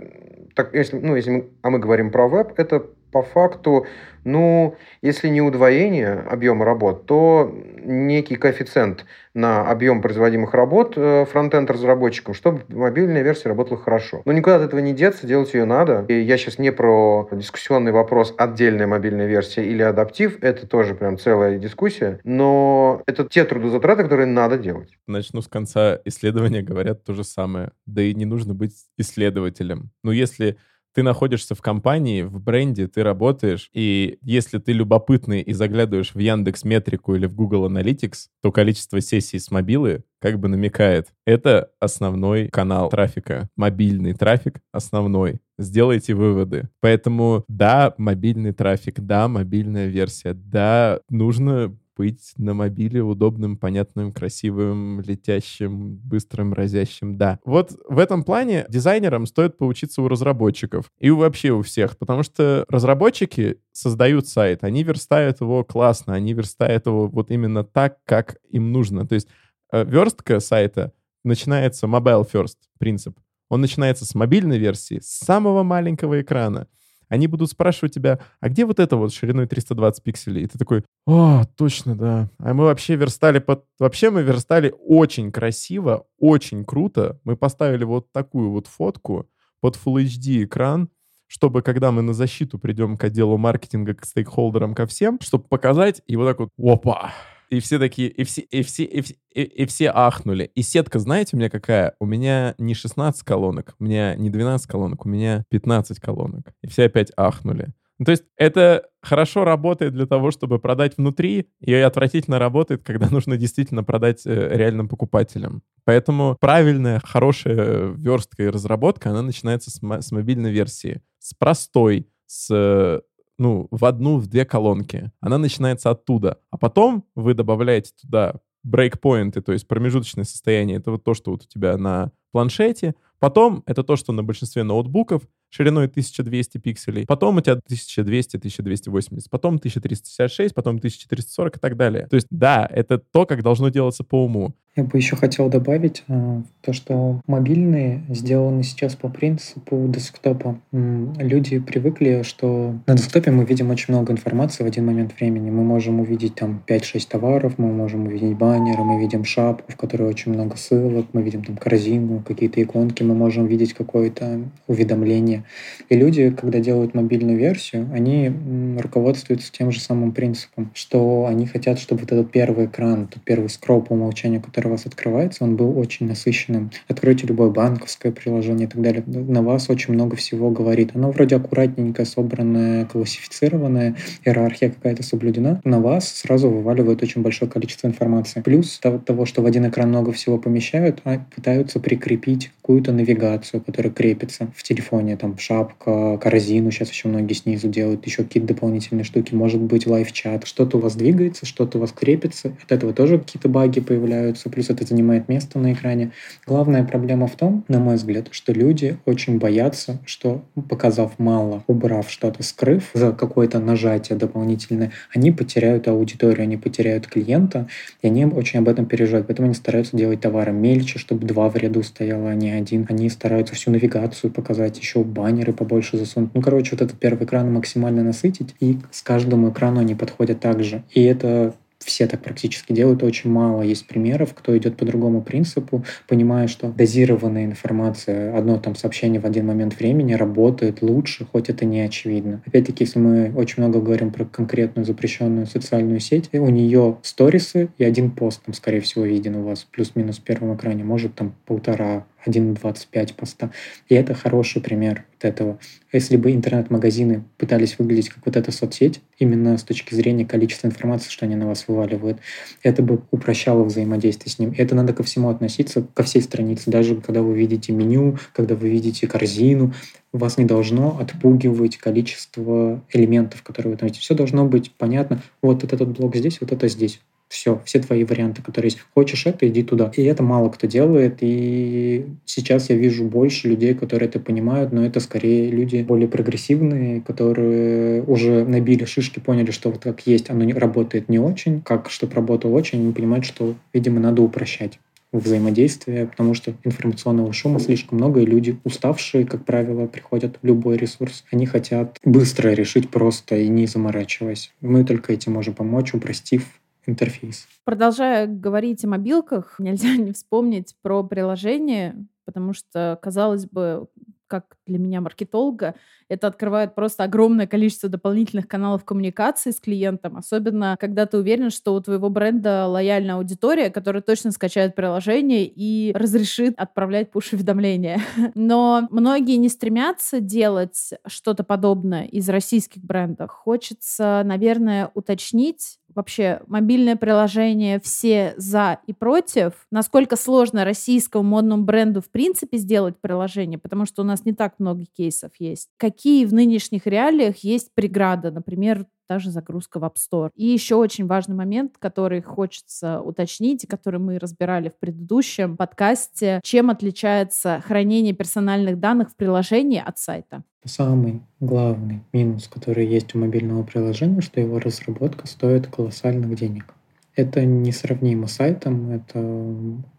так, если, ну, если мы, а мы говорим про веб, это по факту, ну, если не удвоение объема работ, то некий коэффициент на объем производимых работ э, фронтенд разработчикам, чтобы мобильная версия работала хорошо. Но никуда от этого не деться, делать ее надо. И я сейчас не про дискуссионный вопрос, отдельная мобильная версия или адаптив, это тоже прям целая дискуссия, но это те трудозатраты, которые надо делать. Начну с конца. Исследования говорят то же самое. Да и не нужно быть исследователем. Но если ты находишься в компании, в бренде, ты работаешь, и если ты любопытный и заглядываешь в Яндекс Метрику или в Google Analytics, то количество сессий с мобилы как бы намекает. Это основной канал трафика. Мобильный трафик основной. Сделайте выводы. Поэтому да, мобильный трафик, да, мобильная версия, да, нужно быть на мобиле удобным, понятным, красивым, летящим, быстрым, разящим, да. Вот в этом плане дизайнерам стоит поучиться у разработчиков и вообще у всех, потому что разработчики создают сайт, они верстают его классно, они верстают его вот именно так, как им нужно. То есть э, верстка сайта начинается mobile first принцип. Он начинается с мобильной версии, с самого маленького экрана они будут спрашивать тебя, а где вот это вот шириной 320 пикселей? И ты такой, о, точно, да. А мы вообще верстали под... Вообще мы верстали очень красиво, очень круто. Мы поставили вот такую вот фотку под Full HD экран, чтобы когда мы на защиту придем к отделу маркетинга, к стейкхолдерам, ко всем, чтобы показать и вот так вот, опа, и все такие, и все, и все, и, все, и, и все ахнули. И сетка, знаете, у меня какая? У меня не 16 колонок, у меня не 12 колонок, у меня 15 колонок. И все опять ахнули. Ну, то есть это хорошо работает для того, чтобы продать внутри, и отвратительно работает, когда нужно действительно продать э, реальным покупателям. Поэтому правильная, хорошая верстка и разработка, она начинается с, с мобильной версии. С простой, с ну, в одну, в две колонки. Она начинается оттуда. А потом вы добавляете туда брейкпоинты, то есть промежуточное состояние. Это вот то, что вот у тебя на планшете. Потом это то, что на большинстве ноутбуков шириной 1200 пикселей. Потом у тебя 1200, 1280. Потом 1366, потом 1440 и так далее. То есть да, это то, как должно делаться по уму. Я бы еще хотел добавить э, то, что мобильные сделаны сейчас по принципу десктопа. Люди привыкли, что на десктопе мы видим очень много информации в один момент времени. Мы можем увидеть там 5-6 товаров, мы можем увидеть баннеры, мы видим шапку, в которой очень много ссылок, мы видим там корзину, какие-то иконки, мы можем видеть какое-то уведомление. И люди, когда делают мобильную версию, они руководствуются тем же самым принципом, что они хотят, чтобы вот этот первый экран, тот первый скролл по умолчанию, который который у вас открывается, он был очень насыщенным. Откройте любое банковское приложение и так далее. На вас очень много всего говорит. Оно вроде аккуратненькое, собранное, классифицированное, иерархия какая-то соблюдена. На вас сразу вываливает очень большое количество информации. Плюс того, что в один экран много всего помещают, а пытаются прикрепить какую-то навигацию, которая крепится в телефоне, там шапка, корзину, сейчас еще многие снизу делают, еще какие-то дополнительные штуки, может быть лайв-чат, что-то у вас двигается, что-то у вас крепится, от этого тоже какие-то баги появляются, плюс это занимает место на экране. Главная проблема в том, на мой взгляд, что люди очень боятся, что показав мало, убрав что-то, скрыв за какое-то нажатие дополнительное, они потеряют аудиторию, они потеряют клиента, и они очень об этом переживают. Поэтому они стараются делать товары мельче, чтобы два в ряду стояло, а не один. Они стараются всю навигацию показать, еще баннеры побольше засунуть. Ну, короче, вот этот первый экран максимально насытить, и с каждому экрану они подходят так же. И это все так практически делают, очень мало есть примеров, кто идет по другому принципу, понимая, что дозированная информация, одно там сообщение в один момент времени работает лучше, хоть это не очевидно. Опять-таки, если мы очень много говорим про конкретную запрещенную социальную сеть, у нее сторисы и один пост там, скорее всего, виден у вас плюс-минус в первом экране, может там полтора 1.25 поста. И это хороший пример вот этого. Если бы интернет-магазины пытались выглядеть как вот эта соцсеть, именно с точки зрения количества информации, что они на вас вываливают, это бы упрощало взаимодействие с ним. И это надо ко всему относиться, ко всей странице. Даже когда вы видите меню, когда вы видите корзину, вас не должно отпугивать количество элементов, которые вы там видите. Все должно быть понятно. Вот этот блок здесь, вот это здесь. Все, все твои варианты, которые есть. Хочешь это, иди туда. И это мало кто делает. И сейчас я вижу больше людей, которые это понимают, но это скорее люди более прогрессивные, которые уже набили шишки, поняли, что вот как есть, оно не работает не очень, как чтобы работало очень, они понимают, что, видимо, надо упрощать взаимодействия, потому что информационного шума слишком много, и люди уставшие, как правило, приходят в любой ресурс. Они хотят быстро решить просто и не заморачиваясь. Мы только этим можем помочь, упростив интерфейс. Продолжая говорить о мобилках, нельзя не вспомнить про приложение, потому что, казалось бы, как для меня маркетолога, это открывает просто огромное количество дополнительных каналов коммуникации с клиентом, особенно когда ты уверен, что у твоего бренда лояльная аудитория, которая точно скачает приложение и разрешит отправлять пуш-уведомления. Но многие не стремятся делать что-то подобное из российских брендов. Хочется, наверное, уточнить, вообще мобильное приложение все за и против, насколько сложно российскому модному бренду в принципе сделать приложение, потому что у нас не так много кейсов есть. Какие в нынешних реалиях есть преграды, например, та же загрузка в App Store. И еще очень важный момент, который хочется уточнить, и который мы разбирали в предыдущем подкасте, чем отличается хранение персональных данных в приложении от сайта. Самый главный минус, который есть у мобильного приложения, что его разработка стоит колоссальных денег. Это несравнимо с сайтом, это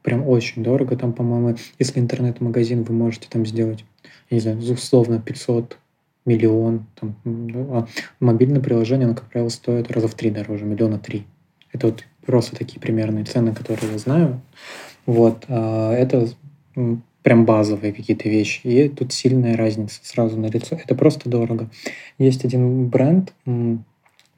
прям очень дорого. Там, по-моему, если интернет-магазин, вы можете там сделать, я не знаю, условно 500 миллион. Там, а мобильное приложение, оно, как правило, стоит раза в три дороже, миллиона три. Это вот просто такие примерные цены, которые я знаю. Вот. А это прям базовые какие-то вещи. И тут сильная разница сразу на лицо. Это просто дорого. Есть один бренд,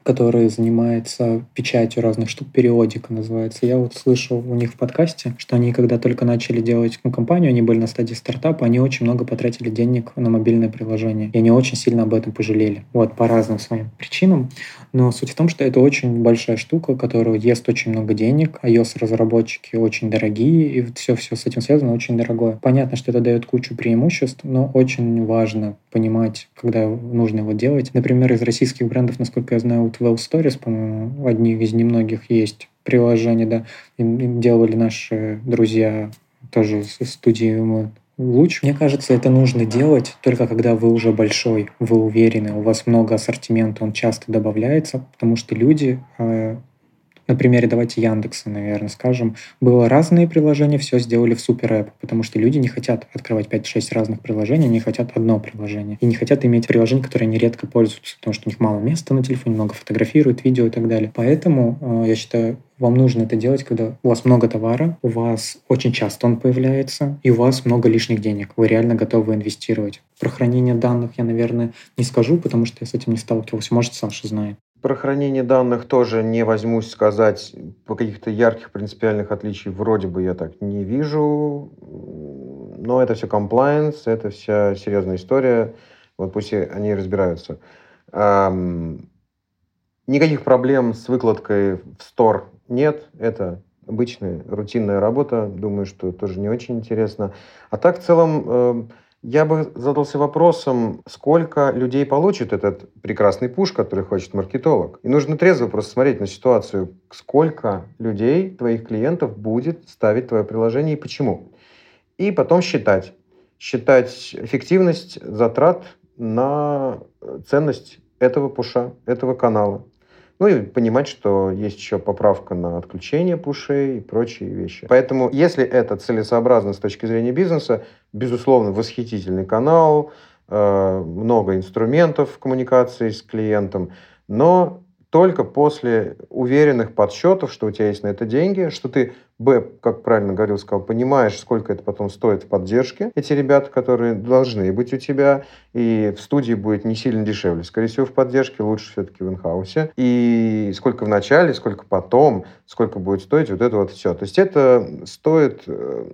который занимается печатью разных штук, периодика называется. Я вот слышал у них в подкасте, что они, когда только начали делать ну, компанию, они были на стадии стартапа, они очень много потратили денег на мобильное приложение. И они очень сильно об этом пожалели. Вот, по разным своим причинам. Но суть в том, что это очень большая штука, которая ест очень много денег. iOS-разработчики очень дорогие, и все-все с этим связано очень дорогое. Понятно, что это дает кучу преимуществ, но очень важно понимать, когда нужно его делать. Например, из российских брендов, насколько я знаю, вот Well Stories, по-моему, одни из немногих есть приложений, да, им, делали наши друзья тоже из студии мы луч. Мне кажется, это нужно делать только когда вы уже большой, вы уверены, у вас много ассортимента, он часто добавляется, потому что люди э, на примере давайте Яндекса, наверное, скажем, было разные приложения, все сделали в супер App, потому что люди не хотят открывать 5-6 разных приложений, они хотят одно приложение. И не хотят иметь приложение, которое они редко пользуются, потому что у них мало места на телефоне, много фотографируют, видео и так далее. Поэтому э, я считаю, вам нужно это делать, когда у вас много товара, у вас очень часто он появляется, и у вас много лишних денег. Вы реально готовы инвестировать. Про хранение данных я, наверное, не скажу, потому что я с этим не сталкивался. Может, Саша знает. Про хранение данных тоже не возьмусь сказать. По каких-то ярких принципиальных отличий вроде бы я так не вижу. Но это все compliance, это вся серьезная история. Вот пусть они разбираются. Эм, никаких проблем с выкладкой в стор нет. Это обычная рутинная работа. Думаю, что тоже не очень интересно. А так в целом... Я бы задался вопросом, сколько людей получит этот прекрасный пуш, который хочет маркетолог. И нужно трезво просто смотреть на ситуацию, сколько людей, твоих клиентов, будет ставить твое приложение и почему. И потом считать. Считать эффективность затрат на ценность этого пуша, этого канала. Ну и понимать, что есть еще поправка на отключение пушей и прочие вещи. Поэтому, если это целесообразно с точки зрения бизнеса, безусловно, восхитительный канал, э, много инструментов коммуникации с клиентом, но только после уверенных подсчетов, что у тебя есть на это деньги, что ты, б, как правильно говорил, сказал, понимаешь, сколько это потом стоит в поддержке, эти ребята, которые должны быть у тебя, и в студии будет не сильно дешевле. Скорее всего, в поддержке лучше все-таки в инхаусе. И сколько в начале, сколько потом, сколько будет стоить, вот это вот все. То есть это стоит э,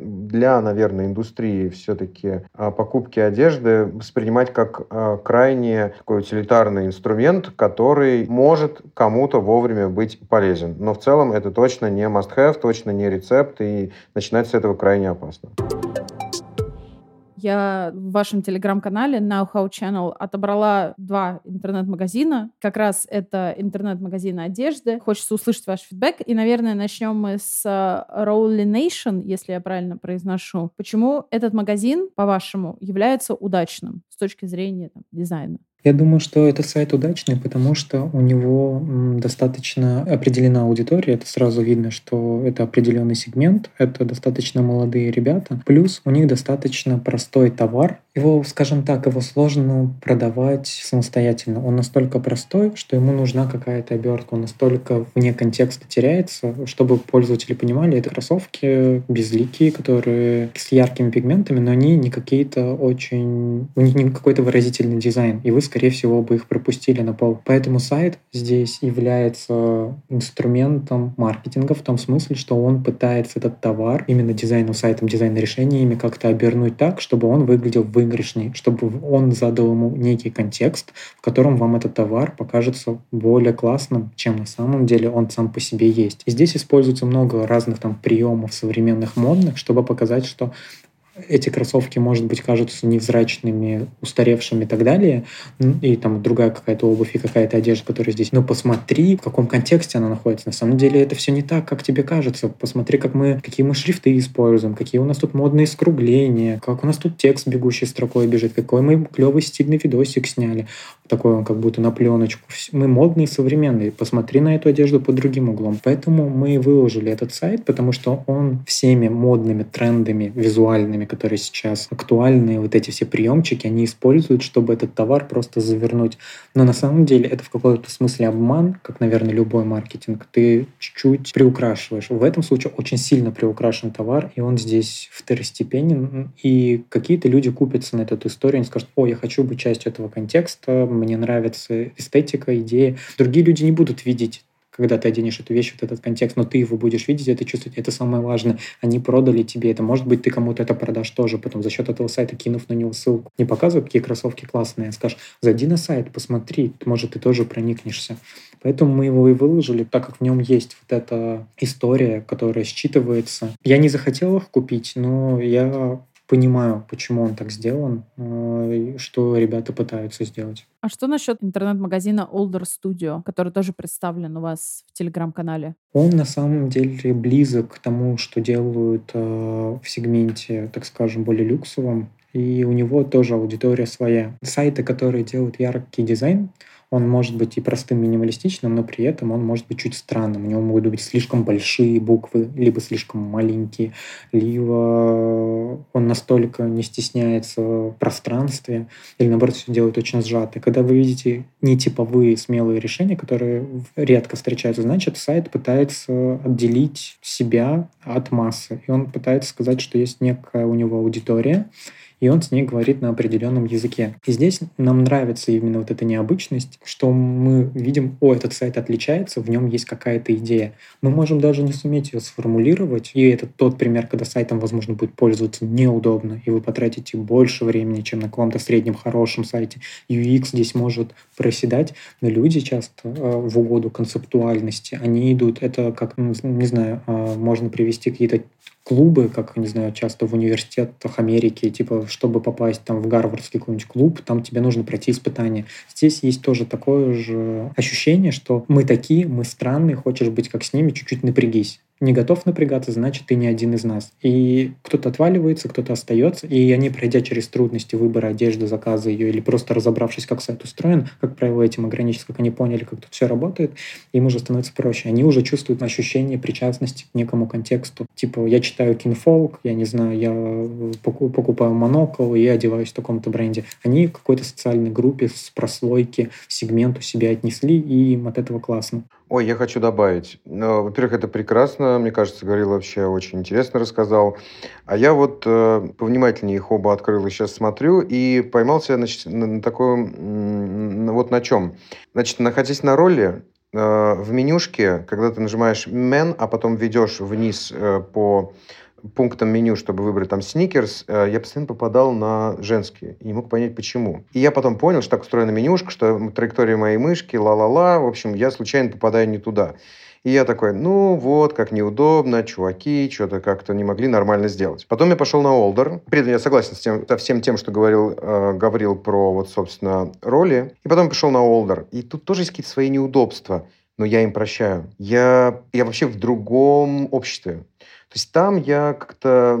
для, наверное, индустрии все-таки а, покупки одежды воспринимать как а, крайне такой утилитарный инструмент, который может кому-то вовремя быть полезен. Но в целом это точно не must-have, точно не рецепт, и начинать с этого крайне опасно. Я в вашем телеграм-канале Now How Channel отобрала два интернет-магазина. Как раз это интернет-магазин одежды. Хочется услышать ваш фидбэк. И, наверное, начнем мы с э, Rowley Nation, если я правильно произношу. Почему этот магазин, по-вашему, является удачным с точки зрения там, дизайна? Я думаю, что этот сайт удачный, потому что у него достаточно определена аудитория. Это сразу видно, что это определенный сегмент, это достаточно молодые ребята. Плюс у них достаточно простой товар. Его, скажем так, его сложно продавать самостоятельно. Он настолько простой, что ему нужна какая-то обертка. Он настолько вне контекста теряется, чтобы пользователи понимали, это кроссовки безликие, которые с яркими пигментами, но они не какие-то очень... У них не какой-то выразительный дизайн. И вы скорее всего, бы их пропустили на пол. Поэтому сайт здесь является инструментом маркетинга в том смысле, что он пытается этот товар именно дизайном сайтом, дизайн решениями как-то обернуть так, чтобы он выглядел выигрышней, чтобы он задал ему некий контекст, в котором вам этот товар покажется более классным, чем на самом деле он сам по себе есть. И здесь используется много разных там приемов современных модных, чтобы показать, что эти кроссовки, может быть, кажутся невзрачными, устаревшими и так далее, и там другая какая-то обувь и какая-то одежда, которая здесь. Но посмотри, в каком контексте она находится. На самом деле это все не так, как тебе кажется. Посмотри, как мы, какие мы шрифты используем, какие у нас тут модные скругления, как у нас тут текст бегущей строкой бежит, какой мы клевый стильный видосик сняли. Такой он как будто на пленочку. Мы модные современные. Посмотри на эту одежду под другим углом. Поэтому мы выложили этот сайт, потому что он всеми модными трендами визуальными, которые сейчас актуальны, вот эти все приемчики, они используют, чтобы этот товар просто завернуть. Но на самом деле это в каком-то смысле обман, как, наверное, любой маркетинг. Ты чуть-чуть приукрашиваешь. В этом случае очень сильно приукрашен товар, и он здесь второстепенен. И какие-то люди купятся на эту историю, они скажут, о, я хочу быть частью этого контекста, мне нравится эстетика, идея. Другие люди не будут видеть когда ты оденешь эту вещь, вот этот контекст, но ты его будешь видеть, это чувствовать, это самое важное. Они продали тебе это. Может быть, ты кому-то это продашь тоже, потом за счет этого сайта кинув на него ссылку. Не показывай, какие кроссовки классные, а скажешь, зайди на сайт, посмотри, может, ты тоже проникнешься. Поэтому мы его и выложили, так как в нем есть вот эта история, которая считывается. Я не захотел их купить, но я понимаю, почему он так сделан, э, что ребята пытаются сделать. А что насчет интернет-магазина Older Studio, который тоже представлен у вас в телеграм-канале? Он на самом деле близок к тому, что делают э, в сегменте, так скажем, более люксовом. И у него тоже аудитория своя. Сайты, которые делают яркий дизайн, он может быть и простым минималистичным, но при этом он может быть чуть странным. У него могут быть слишком большие буквы, либо слишком маленькие, либо он настолько не стесняется в пространстве, или наоборот все делает очень сжато. Когда вы видите нетиповые смелые решения, которые редко встречаются, значит сайт пытается отделить себя от массы. И он пытается сказать, что есть некая у него аудитория, и он с ней говорит на определенном языке. И здесь нам нравится именно вот эта необычность, что мы видим, о, этот сайт отличается, в нем есть какая-то идея. Мы можем даже не суметь ее сформулировать, и это тот пример, когда сайтом, возможно, будет пользоваться неудобно, и вы потратите больше времени, чем на каком-то среднем хорошем сайте. UX здесь может проседать, но люди часто э, в угоду концептуальности, они идут, это как, не знаю, э, можно привести какие-то клубы, как, не знаю, часто в университетах Америки, типа, чтобы попасть там в гарвардский какой-нибудь клуб, там тебе нужно пройти испытание. Здесь есть тоже такое же ощущение, что мы такие, мы странные, хочешь быть как с ними, чуть-чуть напрягись не готов напрягаться, значит, ты не один из нас. И кто-то отваливается, кто-то остается, и они, пройдя через трудности выбора одежды, заказа ее, или просто разобравшись, как сайт устроен, как правило, этим ограничиться, как они поняли, как тут все работает, им уже становится проще. Они уже чувствуют ощущение причастности к некому контексту. Типа, я читаю кинфолк, я не знаю, я покупаю монокл, и одеваюсь в таком-то бренде. Они в какой-то социальной группе с прослойки сегменту себя отнесли, и им от этого классно. Ой, я хочу добавить. Ну, во-первых, это прекрасно. Мне кажется, Горилла вообще очень интересно рассказал. А я вот э, повнимательнее их оба открыл и сейчас смотрю и поймался значит, на, на таком... Вот на чем. Значит, находясь на роли, э, в менюшке, когда ты нажимаешь «мен», а потом ведешь вниз э, по пунктам меню, чтобы выбрать там сникерс, э, я постоянно попадал на женские. И не мог понять, почему. И я потом понял, что так устроена менюшка, что траектория моей мышки, ла-ла-ла, в общем, я случайно попадаю не туда. И я такой, ну вот, как неудобно, чуваки, что-то как-то не могли нормально сделать. Потом я пошел на Олдер. При этом я согласен с тем, со всем тем, что говорил, э, говорил про, вот, собственно, роли. И потом пошел на Олдер. И тут тоже есть какие-то свои неудобства но я им прощаю. Я, я вообще в другом обществе. То есть там я как-то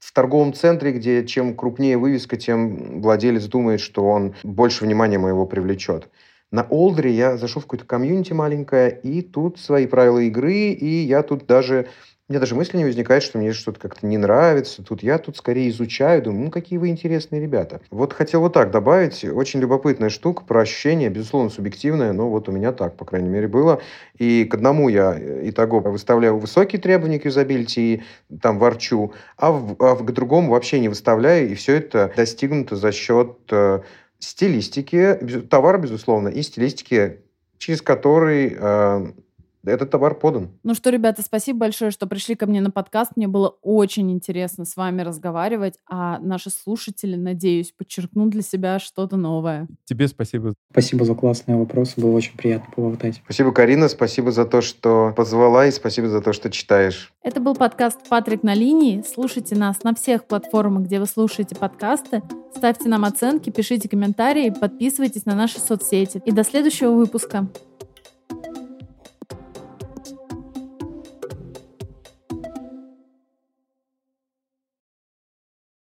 в торговом центре, где чем крупнее вывеска, тем владелец думает, что он больше внимания моего привлечет. На Олдере я зашел в какое-то комьюнити маленькое, и тут свои правила игры, и я тут даже меня даже мысли не возникает, что мне что-то как-то не нравится. Тут я тут скорее изучаю, думаю, ну какие вы интересные ребята. Вот хотел вот так добавить. Очень любопытная штука про ощущение, безусловно, субъективное, но вот у меня так, по крайней мере, было. И к одному я и того выставляю высокие требования к юзабилити и там ворчу, а, в, а к другому вообще не выставляю, и все это достигнуто за счет э, стилистики, товара, безусловно, и стилистики, через который э, этот товар подан. Ну что, ребята, спасибо большое, что пришли ко мне на подкаст. Мне было очень интересно с вами разговаривать, а наши слушатели, надеюсь, подчеркнут для себя что-то новое. Тебе спасибо. Спасибо за классные вопросы, было очень приятно поболтать. Спасибо, Карина, спасибо за то, что позвала, и спасибо за то, что читаешь. Это был подкаст «Патрик на линии». Слушайте нас на всех платформах, где вы слушаете подкасты. Ставьте нам оценки, пишите комментарии, подписывайтесь на наши соцсети. И до следующего выпуска.